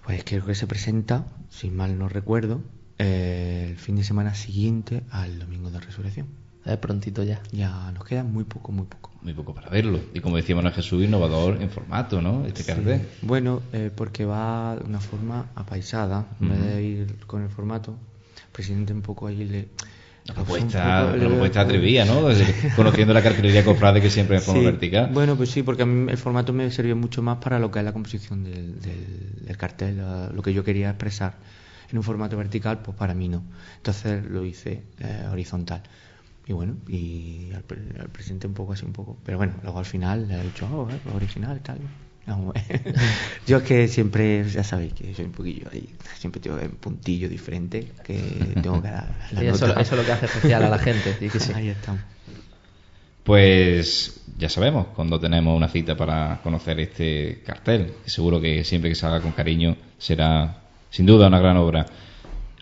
Pues creo que se presenta, si mal no recuerdo, eh, el fin de semana siguiente al domingo de resurrección. Es prontito ya. Ya nos queda muy poco, muy poco. Muy poco para verlo. Y como decíamos, es Jesús innovador en formato, ¿no? Este cartel. Bueno, eh, porque va de una forma apaisada, en vez de ir con el formato. Presidente un poco ahí le la propuesta, la propuesta atrevida, ¿no? Conociendo la cartelería cofrade que siempre es forma vertical. Bueno, pues sí, porque a mí el formato me sirvió mucho más para lo que es la composición del, del, cartel, lo que yo quería expresar. En un formato vertical, pues para mí no. Entonces lo hice eh, horizontal. Y bueno, y al, presente un poco así, un poco. Pero bueno, luego al final le he dicho, oh, eh, original, tal. yo es que siempre, ya sabéis que soy un poquillo ahí, siempre tengo un puntillo diferente que tengo que dar. eso, es lo que hace especial a la gente. Ahí estamos. Pues ya sabemos cuando tenemos una cita para conocer este cartel. Seguro que siempre que salga con cariño será sin duda una gran obra.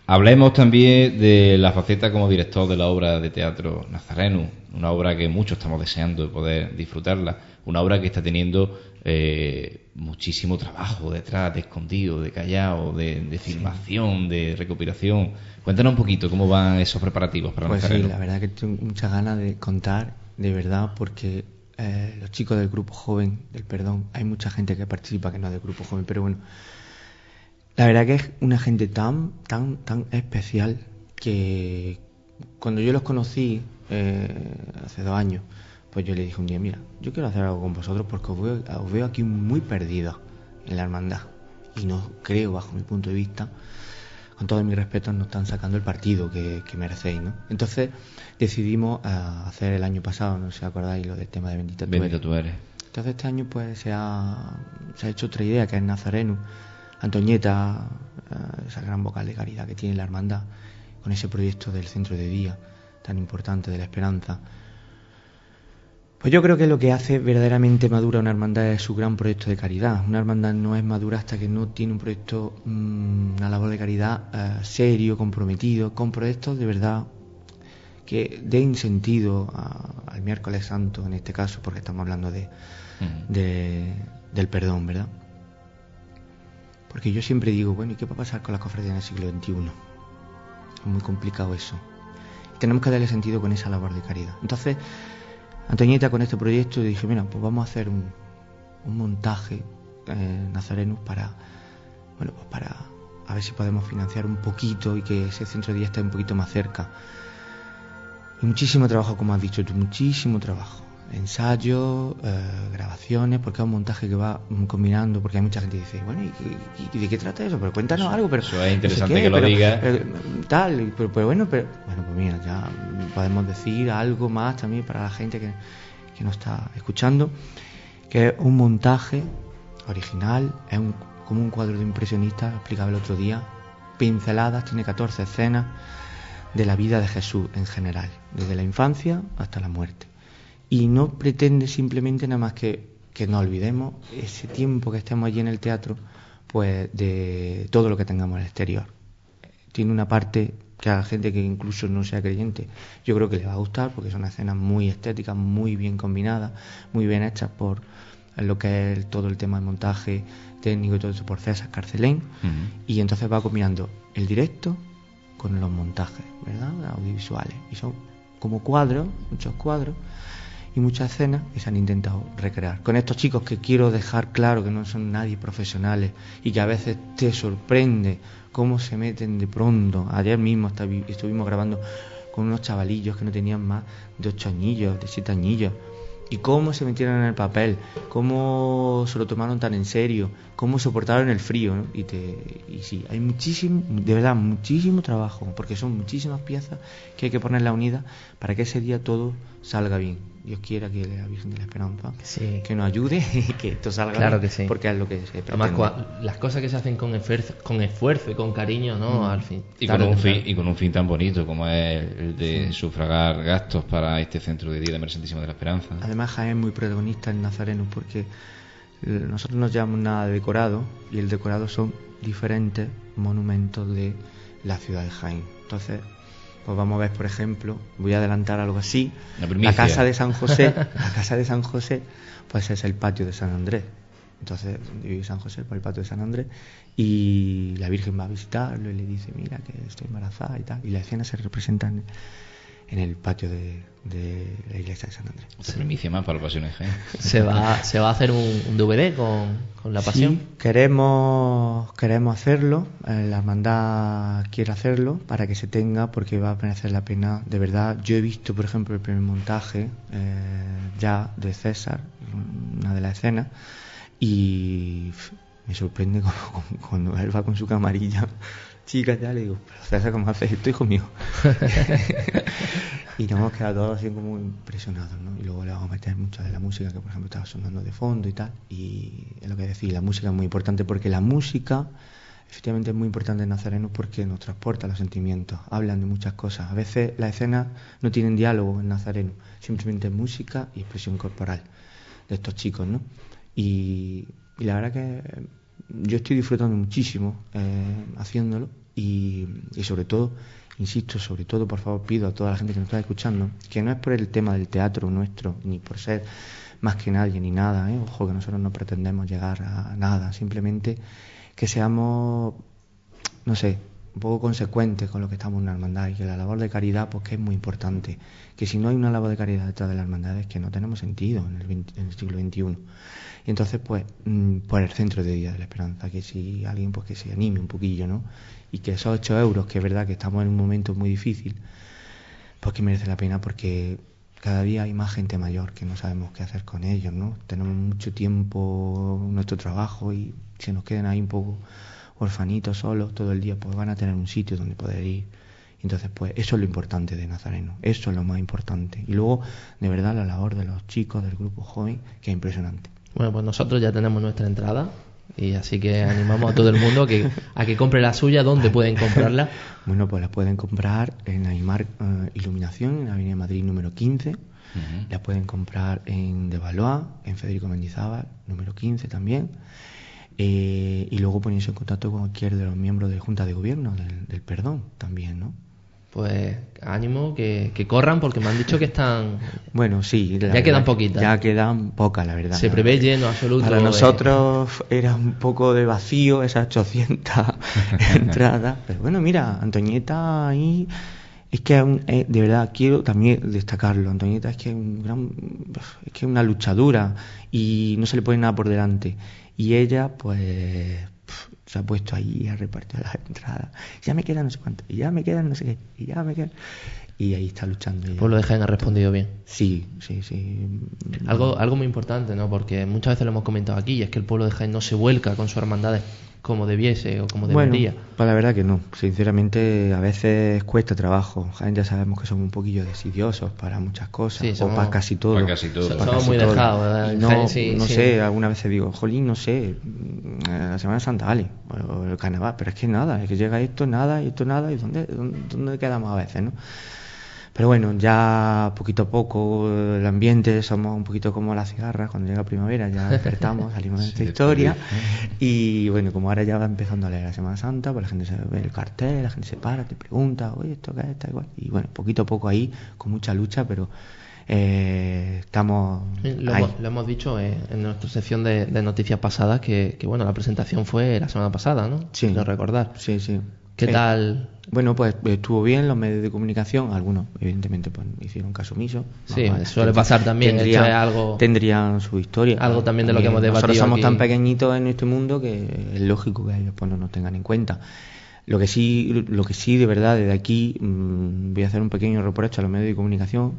Hablemos también de la faceta como director de la obra de teatro Nazareno, una obra que muchos estamos deseando de poder disfrutarla, una obra que está teniendo eh, muchísimo trabajo detrás, de escondido, de callado, de, filmación, de recopilación. Cuéntanos un poquito cómo van esos preparativos para Pues sí, la verdad que tengo muchas ganas de contar, de verdad, porque eh, los chicos del grupo joven, del perdón, hay mucha gente que participa que no es del grupo joven, pero bueno, la verdad que es una gente tan, tan, tan especial que cuando yo los conocí eh, hace dos años, pues yo le dije un día, mira, yo quiero hacer algo con vosotros porque os veo, aquí muy perdida en la hermandad. Y no creo, bajo mi punto de vista, con todo mi respeto, no están sacando el partido que, merecéis, ¿no? Entonces decidimos eh, hacer el año pasado, no sé si acordáis, lo del tema de Bendita, tú eres. Entonces este año pues se ha, se ha hecho otra idea, que es Nazareno. Antoñeta, eh, esa gran vocal de caridad que tiene la hermandad, con ese proyecto del centro de día tan importante de la esperanza pues yo creo que lo que hace verdaderamente madura una hermandad es su gran proyecto de caridad. Una hermandad no es madura hasta que no tiene un proyecto, mm, una labor de caridad eh, serio, comprometido, con proyectos de verdad que den sentido al miércoles santo en este caso, porque estamos hablando de, del perdón, ¿verdad? Porque yo siempre digo, bueno, ¿y qué va a pasar con la cofradía en el siglo XXI? Es muy complicado eso. Tenemos que darle sentido con esa labor de caridad. Entonces, Antoñeta con este proyecto dije, mira, pues vamos a hacer un, montaje eh, nazareno para, bueno, pues para a ver si podemos financiar un poquito y que ese centro de día esté un poquito más cerca. Y muchísimo trabajo, como has dicho tú, muchísimo trabajo. Ensayos, eh, grabaciones, porque es un montaje que va combinando, porque hay mucha gente que dice, bueno, ¿y, de qué trata eso? Pero cuéntanos algo, pero... Eso es interesante que lo digas. Tal, pero, pero, bueno, pero, bueno, pues mira, ya podemos decir algo más también para la gente que, que nos está escuchando, que es un montaje original, es un, como un cuadro de impresionista, lo explicaba el otro día, pinceladas, tiene 14 escenas de la vida de Jesús en general, desde la infancia hasta la muerte. Y no pretende simplemente nada más que que no olvidemos ese tiempo que estemos allí en el teatro, pues de todo lo que tengamos en el exterior. Tiene una parte que a la gente que incluso no sea creyente, yo creo que le va a gustar porque son escenas muy estéticas, muy bien combinadas, muy bien hechas por lo que es todo el tema de montaje técnico y todo eso por César Carcelén. Y entonces va combinando el directo con los montajes, ¿verdad? Audiovisuales. Y son como cuadros, muchos cuadros y muchas escenas que se han intentado recrear. Con estos chicos que quiero dejar claro que no son nadie profesionales y que a veces te sorprende cómo se meten de pronto. Ayer mismo estuvimos grabando con unos chavalillos que no tenían más de ocho añillos, de siete añillos y cómo se metieron en el papel, cómo se lo tomaron tan en serio, cómo soportaron el frío. ¿no? Y, te, y sí, hay muchísimo, de verdad, muchísimo trabajo, porque son muchísimas piezas que hay que ponerla unida para que ese día todo salga bien. Dios quiera que la Virgen de la Esperanza que nos ayude y que esto salga claro bien, que sí. porque es lo que se pretende. Además, las cosas que se hacen con esfuerzo, con esfuerzo y con cariño, ¿no? Mm. Al fin. Y con, un fin, y con un fin tan bonito como es el de sufragar gastos para este centro de día de Emergentísima de la Esperanza. Además, Jaén es muy protagonista en Nazareno porque nosotros no llamamos nada de decorado y el decorado son diferentes monumentos de la ciudad de Jaén. Entonces, pues vamos a ver, por ejemplo, voy a adelantar algo así. La casa de San José, la casa de San José, pues es el patio de San Andrés. Entonces vive San José por el patio de San Andrés y la Virgen va a visitarlo y le dice, mira que estoy embarazada y tal. Y la escena se representa en, en el patio de, de, la iglesia de San Andrés. Se primicia más para la pasión ¿Se va, ¿Se va a hacer un, un DVD con, con, la pasión? Sí, queremos, queremos hacerlo. Eh, la hermandad quiere hacerlo para que se tenga porque va a merecer la pena. De verdad, yo he visto, por ejemplo, el primer montaje eh, ya de César, una de las escenas, y me sorprende como, cuando él va con su camarilla chica ya le digo, pero César, ¿cómo haces esto, hijo mío? y nos hemos quedado todos así como impresionados, ¿no? Y luego le vamos a meter mucha de la música que, por ejemplo, estaba sonando de fondo y tal. Y es lo que decía, la música es muy importante porque la música, efectivamente, es muy importante en Nazareno porque nos transporta los sentimientos, hablan de muchas cosas. A veces las escenas no tienen diálogo en Nazareno, simplemente música y expresión corporal de estos chicos, ¿no? Y, y la verdad que yo estoy disfrutando muchísimo eh, haciéndolo y, sobre todo, insisto, sobre todo, por favor, pido a toda la gente que nos está escuchando, que no es por el tema del teatro nuestro, ni por ser más que nadie, ni nada, ¿eh? ojo que nosotros no pretendemos llegar a nada, simplemente que seamos, no sé, un poco consecuentes con lo que estamos en la hermandad y que la labor de caridad, pues que es muy importante, que si no hay una labor de caridad detrás de la hermandad es que no tenemos sentido en el, 20, en el siglo XXI. Y entonces, pues, mmm, por el centro de Día de la Esperanza, que si alguien, pues que se anime un poquillo, ¿no? Y que esos 8 euros, que es verdad que estamos en un momento muy difícil, pues que merece la pena porque cada día hay más gente mayor que no sabemos qué hacer con ellos, ¿no? Tenemos mucho tiempo nuestro trabajo y se nos quedan ahí un poco orfanitos solos todo el día, pues van a tener un sitio donde poder ir. Entonces, pues eso es lo importante de Nazareno, eso es lo más importante. Y luego, de verdad, la labor de los chicos del grupo joven, que es impresionante. Bueno, pues nosotros ya tenemos nuestra entrada y así que animamos a todo el mundo a que, a que compre la suya. ¿Dónde pueden comprarla? Bueno, pues la pueden comprar en Aymar uh, Iluminación, en la Avenida Madrid número 15. Uh -huh. La pueden comprar en De Valois, en Federico Mendizábal, número 15 también. Eh, y luego ponerse en contacto con cualquier de los miembros de Junta de Gobierno del, del Perdón también, ¿no? Pues ánimo, que, que, corran porque me han dicho que están... Bueno, sí. Ya verdad, quedan poquitas. Ya quedan pocas, la verdad. Se prevé lleno absoluto. Para nosotros era un poco de vacío esas 800 entradas. Pero bueno, mira, Antoñeta ahí... Es que eh, de verdad quiero también destacarlo. Antonieta es que es un gran, es que es una luchadura y no se le pone nada por delante. Y ella, pues, se ha puesto ahí a repartir las entradas. Ya me quedan no sé cuánto, y ya me quedan no sé qué, y ya me quedan. y ahí está luchando. El pueblo de Jaén ha respondido bien. Sí, sí, sí. Algo, algo muy importante, ¿no? Porque muchas veces lo hemos comentado aquí, y es que el pueblo de Jaén no se vuelca con sus hermandades como debiese o como debería. Bueno, pues la verdad que no. Sinceramente, a veces cuesta trabajo. Ya sabemos que somos un poquillo decidiosos para muchas cosas, o para casi todo. Para casi todo. somos muy dejados, ¿verdad? no, sí, no sí. sé, algunas veces digo, jolín, no sé, mm, la Semana Santa, vale, o el carnaval, pero es que nada, es que llega esto, nada, y esto, nada, y ¿dónde, dónde, dónde quedamos a veces, no? Pero bueno, ya poquito a poco el ambiente, somos un poquito como las cigarras, cuando llega primavera ya despertamos, salimos de esta historia. sí. Y bueno, como ahora ya va empezando a leer la Semana Santa, pues la gente se ve el cartel, la gente se para, te pregunta, oye, ¿esto qué es? Está igual. Y bueno, poquito a poco ahí, con mucha lucha, pero eh, estamos Sí, Lo, ahí. hemos, lo hemos dicho eh, en nuestra sección de, de noticias pasadas que, que, bueno, la presentación fue la semana pasada, ¿no? Sí. Recordar. Sí, sí. ¿Qué Eh, tal? Bueno, pues estuvo bien los medios de comunicación, algunos evidentemente pues hicieron caso omiso. Sí, Vamos, suele pasar también, Tendrían, esto es algo- tendrían su historia. Algo también de lo que hemos Nosotros debatido somos aquí. tan pequeñitos en este mundo que es lógico que ellos pues, no nos tengan en cuenta. Lo que sí, lo que sí de verdad desde aquí mm, voy a hacer un pequeño reproche a los medios de comunicación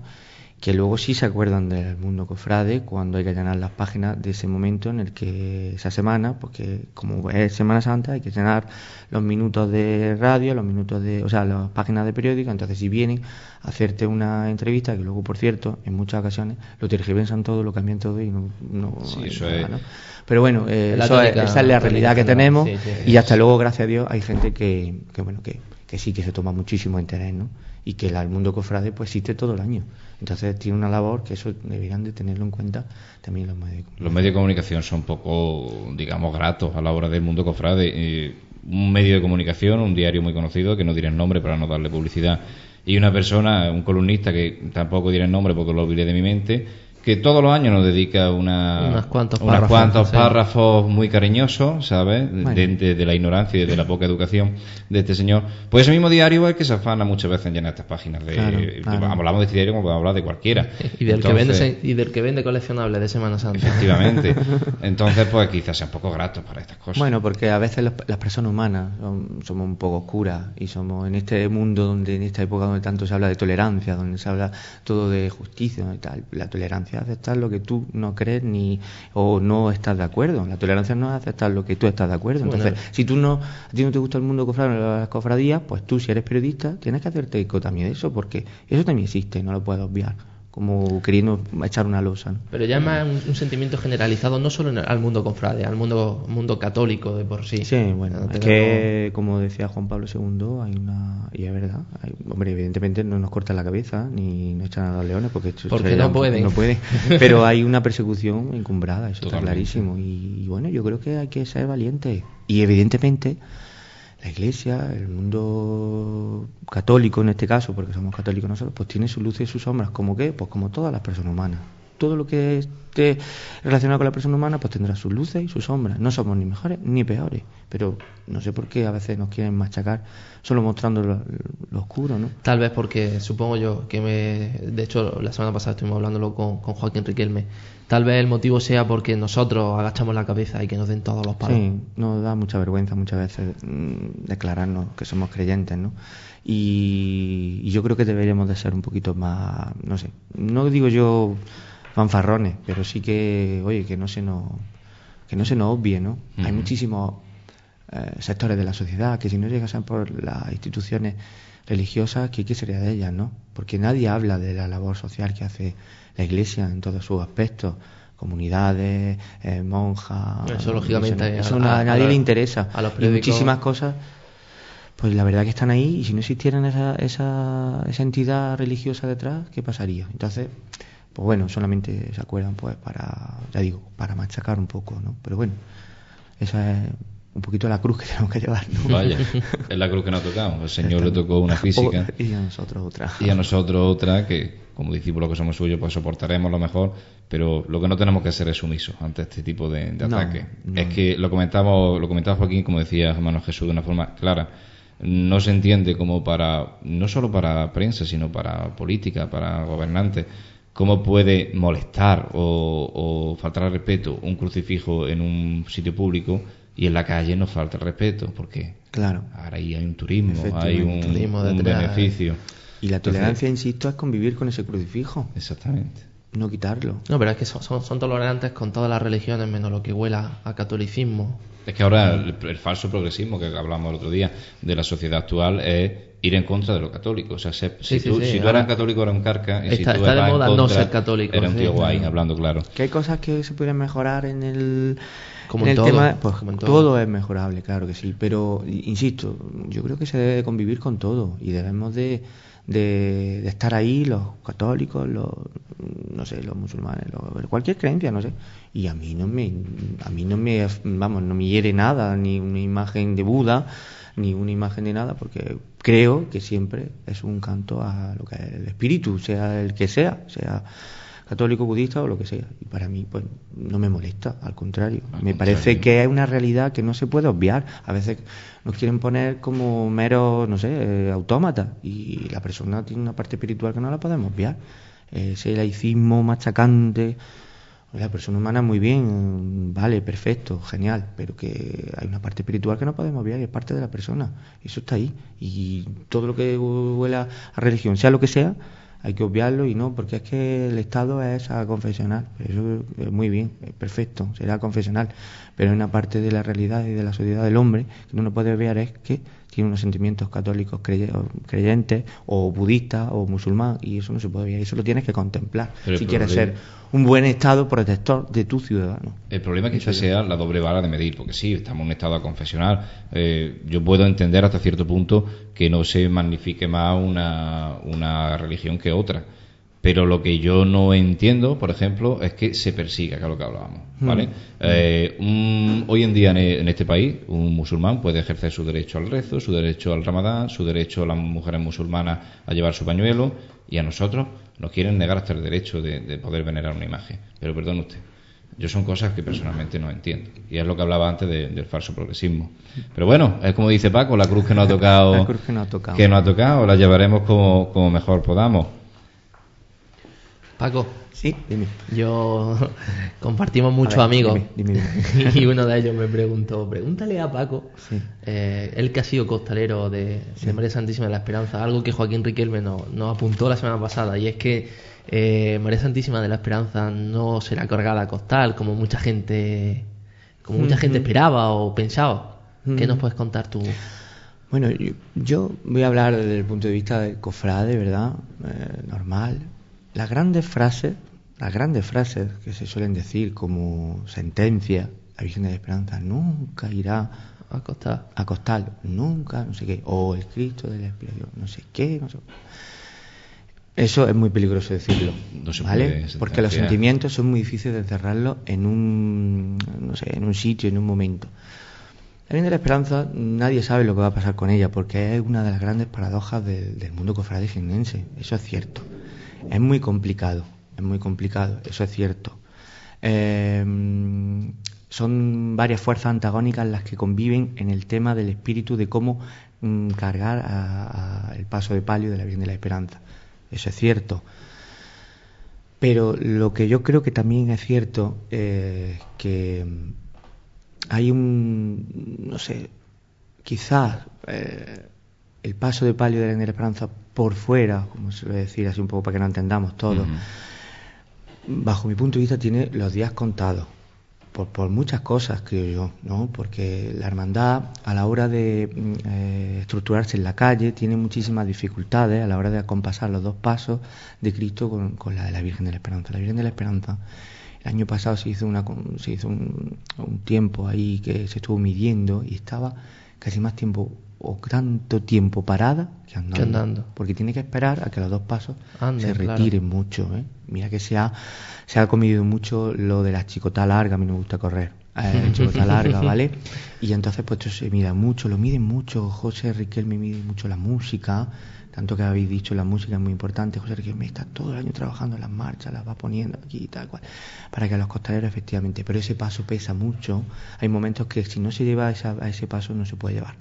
que luego sí se acuerdan del mundo cofrade cuando hay que llenar las páginas de ese momento en el que esa semana, porque como es Semana Santa hay que llenar los minutos de radio, los minutos de, o sea, las páginas de periódico, entonces si vienen a hacerte una entrevista, que luego por cierto, en muchas ocasiones lo tergiversan todo, lo cambian todo y no, no Sí, hay eso nada, es- ¿no? Pero bueno, eh, eso es- esa es la realidad que tenemos general, sí, sí. y hasta luego, gracias a Dios, hay gente que, que bueno, que, que sí que se toma muchísimo interés, ¿no? Y que el mundo cofrade pues existe todo el año. Entonces tiene una labor que eso deberían de tenerlo en cuenta también los medios. de comunicación. Los medios de comunicación son poco, digamos, gratos a la hora del mundo cofrade. Eh, un medio de comunicación, un diario muy conocido, que no diré el nombre para no darle publicidad, y una persona, un columnista que tampoco diré el nombre porque lo olvidé de mi mente, que todos los años nos dedica una, Unos cuantos unos párrafos, cuantos párrafos muy cariñosos, ¿sabes? Bueno. De, de- de la ignorancia y de la poca educación de este señor. Pues ese mismo diario es el que se afana muchas veces en llenar estas páginas. De, Claro, claro. Hablamos de este diario como podemos hablar de cualquiera. Y del, que vende, y del que vende coleccionables de Semana Santa. Efectivamente. Entonces, pues quizás sean poco gratos para estas cosas. Bueno, porque a veces los- las personas humanas son- somos un poco oscuras y somos en este mundo donde en esta época donde tanto se habla de tolerancia, donde se habla todo de justicia y tal. La tolerancia es aceptar lo que tú no crees ni o no estás de acuerdo. La tolerancia no es aceptar lo que tú estás de acuerdo. Bueno, Entonces, si tú no a ti no te gusta el mundo cofrade, las cofradías, pues tú si eres periodista tienes que hacerte eco también de eso porque eso también existe, no lo puedes obviar, como queriendo echar una losa. ¿no? Pero ya es más un, un sentimiento generalizado, no solo en el- al mundo confrade, al mundo, mundo católico de por sí. Sí, bueno, No es que, como decía Juan Pablo II, hay una. Y es verdad. hay- hombre, evidentemente no nos cortan la cabeza ni nos echan a los leones porque. eso Porque sería- no pueden. No pueden. Pero hay una persecución encumbrada, eso está clarísimo. Y, y bueno, yo creo que hay que ser valiente. Y evidentemente, la iglesia, el mundo católico en este caso, porque somos católicos nosotros, pues tiene sus luces y sus sombras. ¿Como qué? Pues como todas las personas humanas. Todo lo que esté relacionado con la persona humana, pues tendrá sus luces y sus sombras. No somos ni mejores ni peores, pero no sé por qué a veces nos quieren machacar solo mostrando lo, oscuro, ¿no? Tal vez porque supongo yo que me. De hecho, la semana pasada estuvimos hablándolo con, con Joaquín Riquelme. Tal vez el motivo sea porque nosotros agachamos la cabeza y que nos den todos los palos. Sí, nos da mucha vergüenza muchas veces mm, declararnos que somos creyentes, ¿no? Y, y yo creo que deberíamos de ser un poquito más, no sé, no digo yo fanfarrones, pero sí que, oye, que no se nos, que no se nos obvie, ¿no? Hay muchísimos eh, sectores de la sociedad que si no llegasen por las instituciones religiosas, ¿qué, qué sería de ellas, no? Porque nadie habla de la labor social que hace la Iglesia en todos sus aspectos, comunidades, eh, monjas. Eso, lógicamente. Eso a- a- nadie le interesa. a los y muchísimas cosas, pues la verdad que están ahí y si no existieran esa, esa, esa entidad religiosa detrás, ¿qué pasaría? Entonces, pues bueno, solamente se acuerdan pues para, ya digo, para machacar un poco, ¿no? Pero bueno, esa es un poquito la cruz que tenemos que llevar, ¿no? Vaya, es la cruz que nos ha tocado. El Señor le tocó una física O- y a nosotros otra. y a nosotros otra que, como discípulos que somos suyos, pues soportaremos lo mejor, pero lo que no tenemos que hacer es sumisos ante este tipo de, de No, ataques. no. Es que lo comentamos, lo comentaba Joaquín, como decía hermano Jesús, de una forma clara. No se entiende como para, no solo para prensa, sino para política, para gobernantes, cómo puede molestar o, o faltar al respeto un crucifijo en un sitio público y en la calle no falta el respeto, porque Claro. ahora ahí hay un turismo, hay un, Turismo un beneficio. Y la tolerancia, insisto, es convivir con ese crucifijo. Exactamente. No quitarlo. No, pero es que son, son, tolerantes con todas las religiones menos lo que huela a catolicismo. Es que ahora el, falso progresismo que hablamos el otro día de la sociedad actual es ir en contra de lo católico. O sea, si, tú, si tú eras católico era un carca. Y está, si tú de moda no ser católico. Era un tío guay, hablando claro. Que hay cosas que se pueden mejorar en el, como en, todo, tema. Pues todo. es mejorable, claro que sí. Pero, insisto, yo creo que se debe convivir con todo y debemos de de, estar ahí los católicos, los, no sé, los musulmanes, cualquier creencia, no sé. Y a mí no me, a mí no me, vamos, no me hiere nada, ni una imagen de Buda, ni una imagen de nada, porque creo que siempre es un canto a lo que es el espíritu, sea el que sea, sea católico, budista o lo que sea. Y para mí, pues, no me molesta, al contrario. me parece que es una realidad que no se puede obviar. A veces nos quieren poner como meros, no sé, eh, autómatas. Y la persona tiene una parte espiritual que no la podemos obviar. Ese laicismo machacante. La persona humana muy bien, vale, perfecto, genial, pero que hay una parte espiritual que no podemos obviar y es parte de la persona. Eso está ahí. Y todo lo que huela a religión, sea lo que sea, hay que obviarlo y no, porque es que el Estado es a confesional. Eso es muy bien, es perfecto, será confesional. Pero hay una parte de la realidad y de la sociedad del hombre que no puede obviar es que tiene unos sentimientos católicos creyentes o budistas o musulmán y eso no se puede ver, eso lo tienes que contemplar si quieres ser un buen estado protector de tu ciudadano. El problema quizás sea la doble vara de medir, porque sí, estamos en un estado confesional. Eh, yo puedo entender hasta cierto punto que no se magnifique más una, una religión que otra pero lo que yo no entiendo, por ejemplo, es que se persiga, que es lo que hablábamos. Mm. ¿vale? Eh, hoy en día en este país, un musulmán puede ejercer su derecho al rezo, su derecho al ramadán, su derecho a las mujeres musulmanas a llevar su pañuelo, y a nosotros nos quieren negar hasta el derecho de, poder venerar una imagen. Pero perdón usted, yo son cosas que personalmente no entiendo. Y es lo que hablaba antes del falso progresismo. Pero bueno, es como dice Paco, la cruz que nos ha tocado, la cruz que nos ha tocado, que nos ha tocado la llevaremos como, como mejor podamos. Paco. Sí, dime. Yo compartimos muchos amigos y uno de ellos me preguntó, pregúntale a Paco, eh, él que ha sido costalero de, María Santísima de la Esperanza, algo que Joaquín Riquelme nos, apuntó la semana pasada y es que eh, María Santísima de la Esperanza no será cargada a costal como mucha gente como mucha gente esperaba o pensaba. ¿Qué nos puedes contar tú? Bueno, yo, voy a hablar desde el punto de vista de cofrade, ¿verdad? Eh, normal, las grandes frases, las grandes frases que se suelen decir como sentencia, la Virgen de la Esperanza nunca irá a costar, a costar nunca, no sé qué, o el Cristo de la Expiación, no sé qué, no sé. Eso es muy peligroso decirlo, ¿vale? Porque los sentimientos son muy difíciles de encerrarlos en un, no sé, en un sitio, en un momento. La Virgen de la Esperanza, nadie sabe lo que va a pasar con ella, porque es una de las grandes paradojas del, del mundo cofrade jiennense, eso es cierto. Es muy complicado, es muy complicado, eso es cierto. Eh, son varias fuerzas antagónicas las que conviven en el tema del espíritu de cómo mm, cargar el paso de palio de la Virgen de la Esperanza. Eso es cierto. Pero lo que yo creo que también es cierto es que hay un, no sé, quizás eh, el paso de palio de la Esperanza por fuera, como se suele decir así un poco para que no entendamos todo, bajo mi punto de vista tiene los días contados. Por, por, muchas cosas, creo yo, ¿no? Porque la hermandad, a la hora de mm, eh, estructurarse en la calle, tiene muchísimas dificultades a la hora de acompasar los dos pasos de Cristo con, con la de la Virgen de la Esperanza. La Virgen de la Esperanza, el año pasado se hizo, una, se hizo un, un tiempo ahí que se estuvo midiendo y estaba casi más tiempo o tanto tiempo parada que andando, porque tiene que esperar a que los dos pasos se retiren mucho. ¿eh? Mira que se ha, se ha comido mucho lo de la chicota larga, a mí no me gusta correr. Eh, chicota larga, ¿vale? Y entonces pues esto se mira mucho, lo miden mucho, José Riquelme mide mucho la música, tanto que habéis dicho la música es muy importante, José Riquelme está todo el año trabajando en las marchas, las va poniendo aquí y tal cual, para que a los costaleros efectivamente, pero ese paso pesa mucho, hay momentos que si no se lleva a ese paso no se puede llevar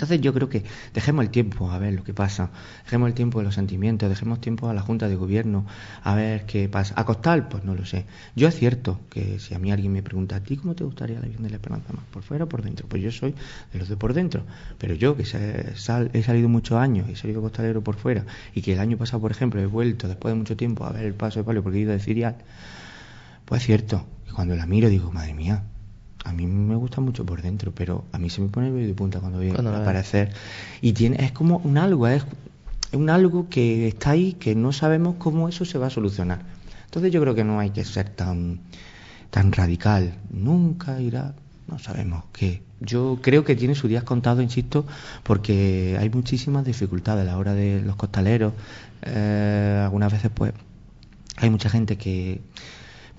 Entonces yo creo que dejemos el tiempo a ver lo que pasa, dejemos el tiempo de los sentimientos, dejemos tiempo a la Junta de Gobierno a ver qué pasa. ¿A costar? Pues no lo sé. Yo es cierto que si a mí alguien me pregunta, ¿a ti cómo te gustaría la Virgen de la Esperanza más? ¿Por fuera o por dentro? Pues yo soy de los de por dentro. Pero yo que he salido muchos años, he salido costalero por fuera y que el año pasado, por ejemplo, he vuelto después de mucho tiempo a ver el paso de palio porque he ido de Cirial, pues es cierto que cuando la miro digo, madre mía, a mí me gusta mucho por dentro, pero a mí se me pone el de punta cuando ve aparecer. Y tiene, es como un algo, es, un algo que está ahí que no sabemos cómo eso se va a solucionar. Entonces yo creo que no hay que ser tan, tan radical. Nunca irá, no sabemos qué. Yo creo que tiene sus días contados, insisto, porque hay muchísimas dificultades a la hora de los costaleros. Eh, algunas veces, pues, hay mucha gente que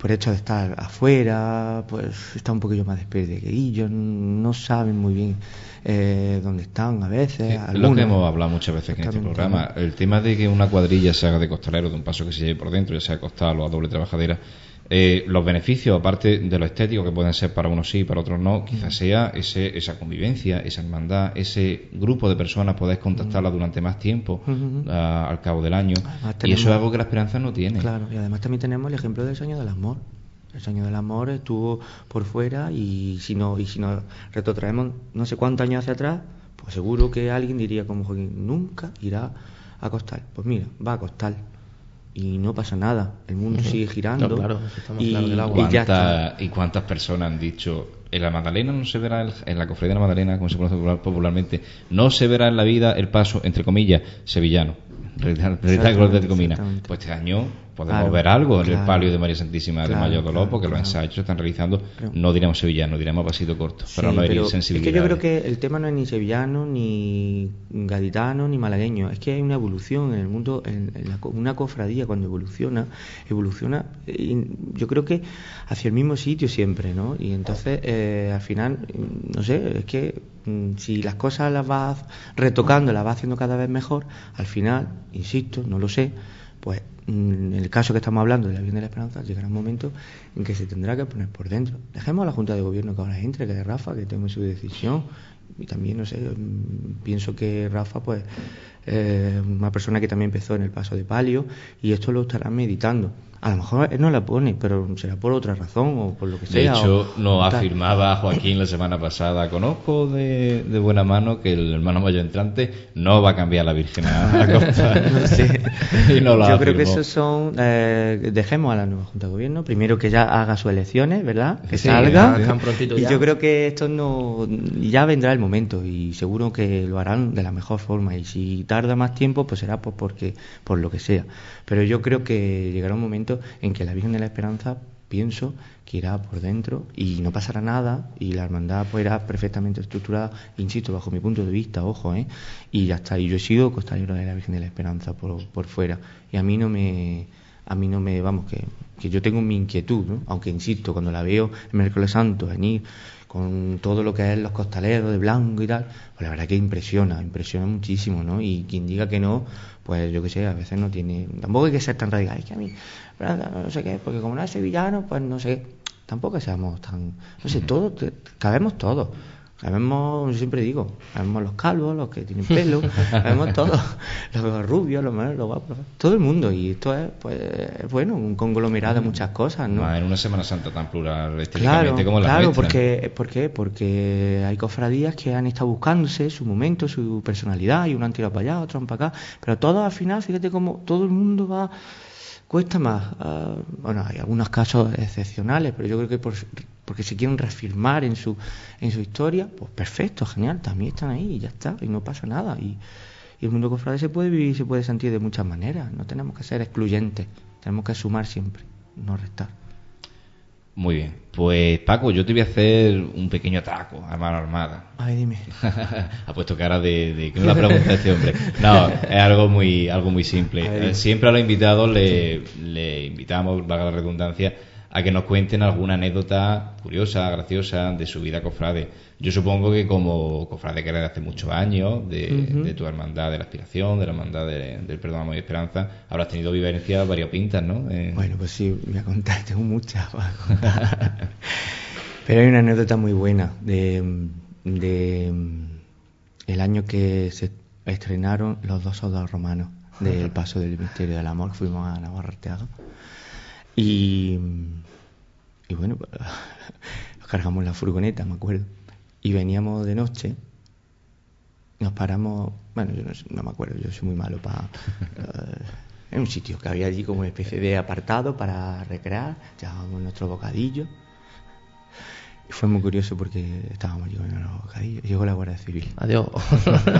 por hecho de estar afuera, pues está un poquillo más despedido que ellos, no saben muy bien eh, dónde están a veces. lo que hemos hablado muchas veces en este programa, el tema de que una cuadrilla se haga de costalero, de un paso que se lleve por dentro, ya sea costal o a doble trabajadera, eh, los beneficios, aparte de lo estético, que pueden ser para unos sí, para otros no, quizás sea ese, esa convivencia, esa hermandad, ese grupo de personas, podés contactarla durante más tiempo al cabo del año. y eso es algo que la esperanza no tiene. Claro, y además también tenemos el ejemplo del sueño del amor. El sueño del amor estuvo por fuera y si no y si nos retrotraemos no sé cuántos años hacia atrás, pues seguro que alguien diría como Joaquín, nunca irá a costar. Pues mira, va a costar y no pasa nada, el mundo sigue girando. y, y, cuántas personas han dicho en la Magdalena no se verá en la cofradía de la Magdalena como se conoce popularmente no se verá en la vida el paso entre comillas sevillano pues este año podemos ver algo en el palio de María Santísima de Mayor Dolor, porque los ensayos están realizando, no diremos sevillano, diremos pasito corto, pero no herir sensibilidad. Es que yo creo que el tema no es ni sevillano, ni gaditano, ni malagueño, es que hay una evolución en el mundo, en, una cofradía cuando evoluciona, evoluciona, yo creo que hacia el mismo sitio siempre, ¿no? Y entonces, eh, al final, no sé, es que mm, si las cosas las vas retocando, las vas haciendo cada vez mejor, al final, insisto, no lo sé, pues en el caso que estamos hablando de la Virgen de la Esperanza, llegará un momento en que se tendrá que poner por dentro. Dejemos a la Junta de Gobierno que ahora entre, que de Rafa, que tome su decisión. Y también, no sé, pienso que Rafa, pues, eh, una persona que también empezó en el paso de palio, y esto lo estará meditando. A lo mejor él no la pone, pero será por otra razón o por lo que sea. De hecho, nos afirmaba Joaquín la semana pasada, conozco de, buena mano que el hermano mayor entrante no va a cambiar la Virgen a la costa. Yo creo que esos son... Eh, dejemos a la nueva Junta de Gobierno, primero que ya haga sus elecciones, ¿verdad? Que salga. y yo creo que esto no... Ya vendrá el momento y seguro que lo harán de la mejor forma y si tarda más tiempo, pues será pues porque por lo que sea. Pero yo creo que llegará un momento en que la Virgen de la Esperanza pienso que irá por dentro y no pasará nada y la hermandad pues irá perfectamente estructurada, insisto, bajo mi punto de vista, ojo, ¿eh? y ya está. Y yo he sido costalero de la Virgen de la Esperanza por, por fuera y a mí no me, a mí no me, vamos, que, que yo tengo mi inquietud, ¿no? aunque insisto, cuando la veo el miércoles santo venir con todo lo que es los costaleros de blanco y tal, pues la verdad que impresiona, impresiona muchísimo, ¿no? Y quien diga que no, pues yo qué sé, a veces no tiene, tampoco hay que ser tan radical, es que a mí, no sé qué, porque como no es sevillano, pues no sé, tampoco seamos tan, no sé, todos, cabemos todos. Sabemos, yo siempre digo, sabemos los calvos, los que tienen pelo, sabemos todos, los rubios, los malos, los guapos, todo el mundo. Y esto es, pues, bueno, un conglomerado de muchas cosas, ¿no? en una Semana Santa tan plural claro, como la Claro, porque, ¿por qué? Porque hay cofradías que han estado buscándose su momento, su personalidad, y uno han tirado para allá, otro han para acá, pero todos al final, fíjate cómo todo el mundo va cuesta más. Ah, bueno, hay algunos casos excepcionales, pero yo creo que por, porque se quieren reafirmar en su, en su historia, pues perfecto, genial, también están ahí y ya está, y no pasa nada. Y, y el mundo cofrade se puede vivir y se puede sentir de muchas maneras, no tenemos que ser excluyentes, tenemos que sumar siempre, no restar. Muy bien. Pues Paco, yo te voy a hacer un pequeño ataco a mano armada. Ay, dime. ha puesto cara de, de que me la pregunta este hombre. No, es algo muy, algo muy simple. Siempre a los invitados le, le invitamos, valga la redundancia, a que nos cuenten alguna anécdota curiosa, graciosa de su vida cofrade. Yo supongo que como cofrade que era de hace muchos años, de, tu hermandad de la aspiración, de la hermandad del perdón, amor y esperanza, habrás tenido vivencias variopintas, ¿no? Eh, bueno, pues sí, voy a contar, tengo muchas Pero hay una anécdota muy buena de, de el año que se estrenaron los dos soldados romanos del Paso del Misterio del Amor, fuimos a Navarra Y, y bueno, pues, cargamos la furgoneta, me acuerdo. Y veníamos de noche, nos paramos, bueno, yo no, me acuerdo, yo soy muy malo para... Eh, en un sitio que había allí como una especie de apartado para recrear, llevábamos nuestro bocadillo. Y fue muy curioso porque estábamos allí con los bocadillos. Llegó la Guardia Civil. Adiós.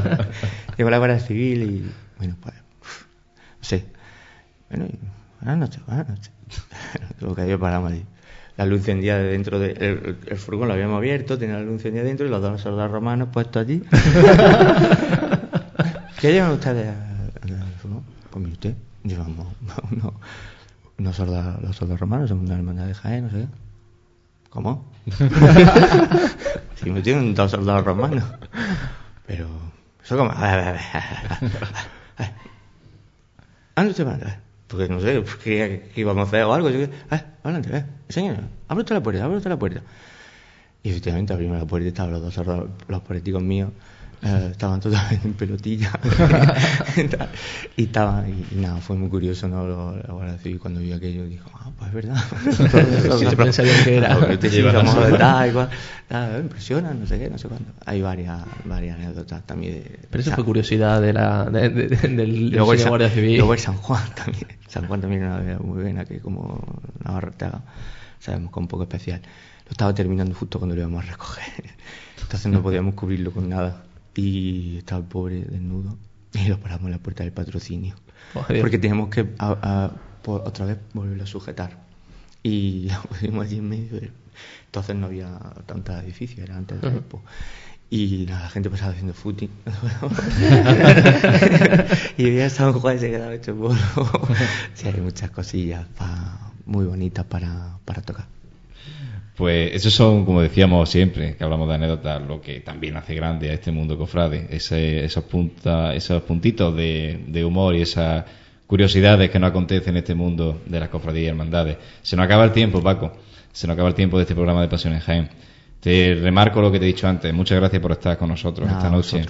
Llegó la Guardia Civil y, bueno, pues, no sé. Bueno, buenas noches, buenas noches. los bocadillos paramos allí la luz encendida de dentro del de, el, furgón, lo habíamos abierto, tenía la luz encendida dentro y los dos soldados romanos puestos allí. ¿Qué llevan ustedes al furgón? Pues mire usted, llevamos unos, unos soldados, los soldados romanos, somos una hermandad de Jaén, no sé. ¿Cómo? si me tienen dos soldados romanos. Pero, eso como... A ver, a ver, a ver. ¿Dónde usted va? Porque no sé, que, íbamos a hacer o algo. Yo, eh, adelante, eh, señor, abre usted la puerta, abre usted la puerta. Y efectivamente abrimos la puerta y estaban los dos los políticos míos eh, estaban totalmente en pelotilla. Y estaban y, nada fue muy curioso no lo, lo Guardia Civil cuando vi aquello dijo ah pues es verdad sí, siempre sabían que era. Porque sí, vamos de tal, igual, impresiona no sé qué no sé cuándo hay varias varias anécdotas también de, pero eso fue curiosidad de la de, de, del, luego del Guardia Civil. luego el San Juan también. San Juan también era una vida muy buena que como Navarra sabemos que un poco especial. Lo estaba terminando justo cuando lo íbamos a recoger. Entonces no podíamos cubrirlo con nada y estaba el pobre desnudo y lo paramos en la puerta del patrocinio. Porque teníamos que otra vez volverlo a sujetar. Y lo pusimos allí en medio entonces no había tantos edificios era antes del tiempo y la gente pasaba haciendo footing. Y había San Juan se quedaba hecho polvo. Sí hay muchas cosillas muy bonitas para, para tocar pues esos son, como decíamos siempre, que hablamos de anécdotas, lo que también hace grande a este mundo cofrade, ese, esos, punta, esos puntitos de, humor y esas curiosidades que no acontecen en este mundo de las cofradías y hermandades. Se nos acaba el tiempo, Paco, se nos acaba el tiempo de este programa de Pasiones Jaén. Te remarco lo que te he dicho antes, muchas gracias por estar con nosotros esta noche.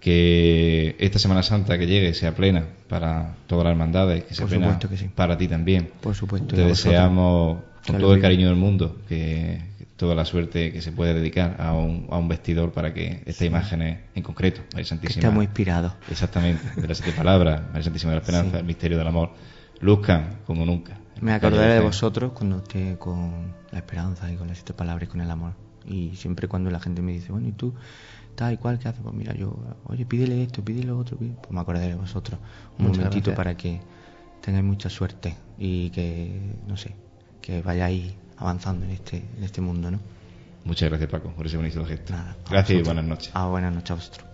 Que esta Semana Santa que llegue sea plena para todas las hermandades, que sea plena para ti también. Por supuesto. Te deseamos con todo el cariño del mundo, que, toda la suerte que se puede dedicar a un, a un vestidor para que esta imagen en concreto, María Santísima. está muy inspirado. Exactamente, de las siete palabras, María Santísima de la Esperanza, el misterio del amor, luzcan como nunca. Me acordaré de vosotros cuando esté con la esperanza y con las siete palabras y con el amor. Y siempre cuando la gente me dice, bueno, ¿y tú? tal y cual, ¿qué haces? Pues mira, yo, oye, pídele esto, pídele lo otro, pues me acordaré de vosotros un momentito para que tengáis mucha suerte y que, no sé, que vayáis avanzando en este, en este mundo, ¿no? Muchas gracias, Paco, por ese bonito gesto. gracias y buenas noches. Ah, buenas noches a vosotros.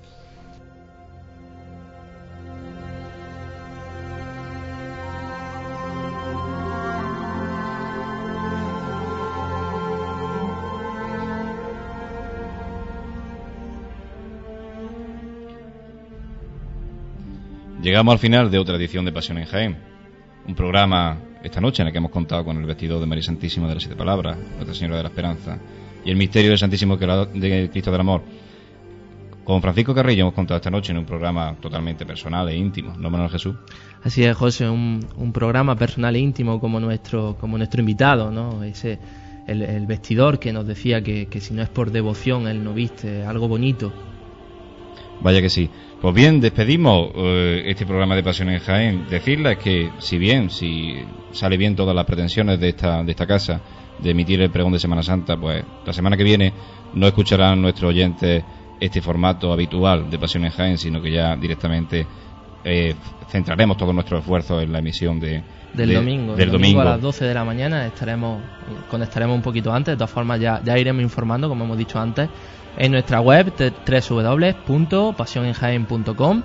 Llegamos al final de otra edición de Pasión en Jaén. Un programa esta noche en el que hemos contado con el vestido de María Santísima de las Siete Palabras, Nuestra Señora de la Esperanza, y el misterio del Santísimo de Cristo del Amor. Con Francisco Carrillo hemos contado esta noche en un programa totalmente personal e íntimo, ¿no, Manuel Jesús? Así es, José, un, programa personal e íntimo como nuestro, como nuestro invitado, ¿no? Ese, el, vestidor que nos decía que, que si no es por devoción él no viste algo bonito. Vaya que sí. Pues bien, despedimos eh, este programa de Pasión en Jaén. Decirles que, si bien, si sale bien todas las pretensiones de esta, de esta casa de emitir el pregón de Semana Santa, pues la semana que viene no escucharán nuestros oyentes este formato habitual de Pasión en Jaén, sino que ya directamente eh, centraremos todo nuestro esfuerzo en la emisión de, del domingo. Del domingo, a las 12 de la mañana estaremos conectaremos un poquito antes. De todas formas, ya, ya iremos informando, como hemos dicho antes en nuestra web www.pasionenjaen.com.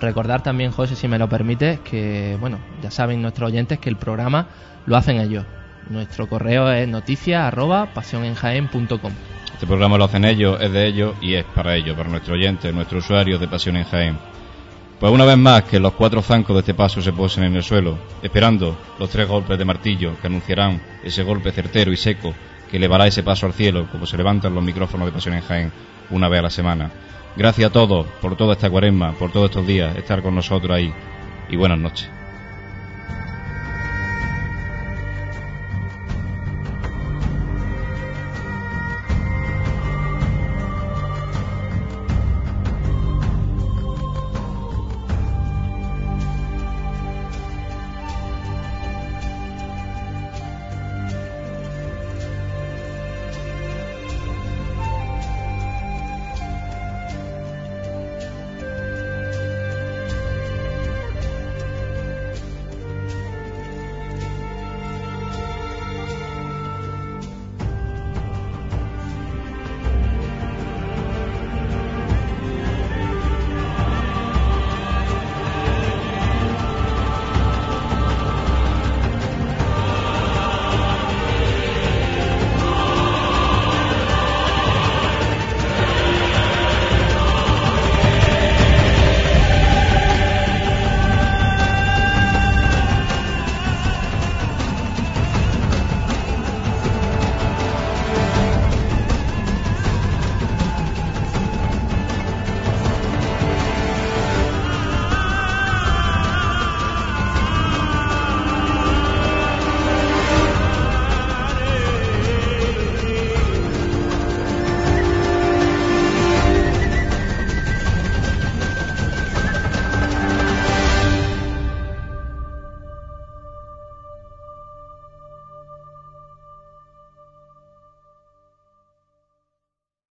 Recordar también, José, si me lo permite, que, bueno, ya saben nuestros oyentes que el programa lo hacen ellos. Nuestro correo es noticia.pasionenjaen.com. Este programa lo hacen ellos, es de ellos y es para ellos, para nuestros oyentes, nuestros usuarios de Pasión en Jaén. Pues una vez más que los cuatro zancos de este paso se posen en el suelo, esperando los tres golpes de martillo que anunciarán ese golpe certero y seco que elevará ese paso al cielo, como se levantan los micrófonos de Pasión en Jaén una vez a la semana. Gracias a todos por toda esta cuaresma, por todos estos días, estar con nosotros ahí. Y buenas noches.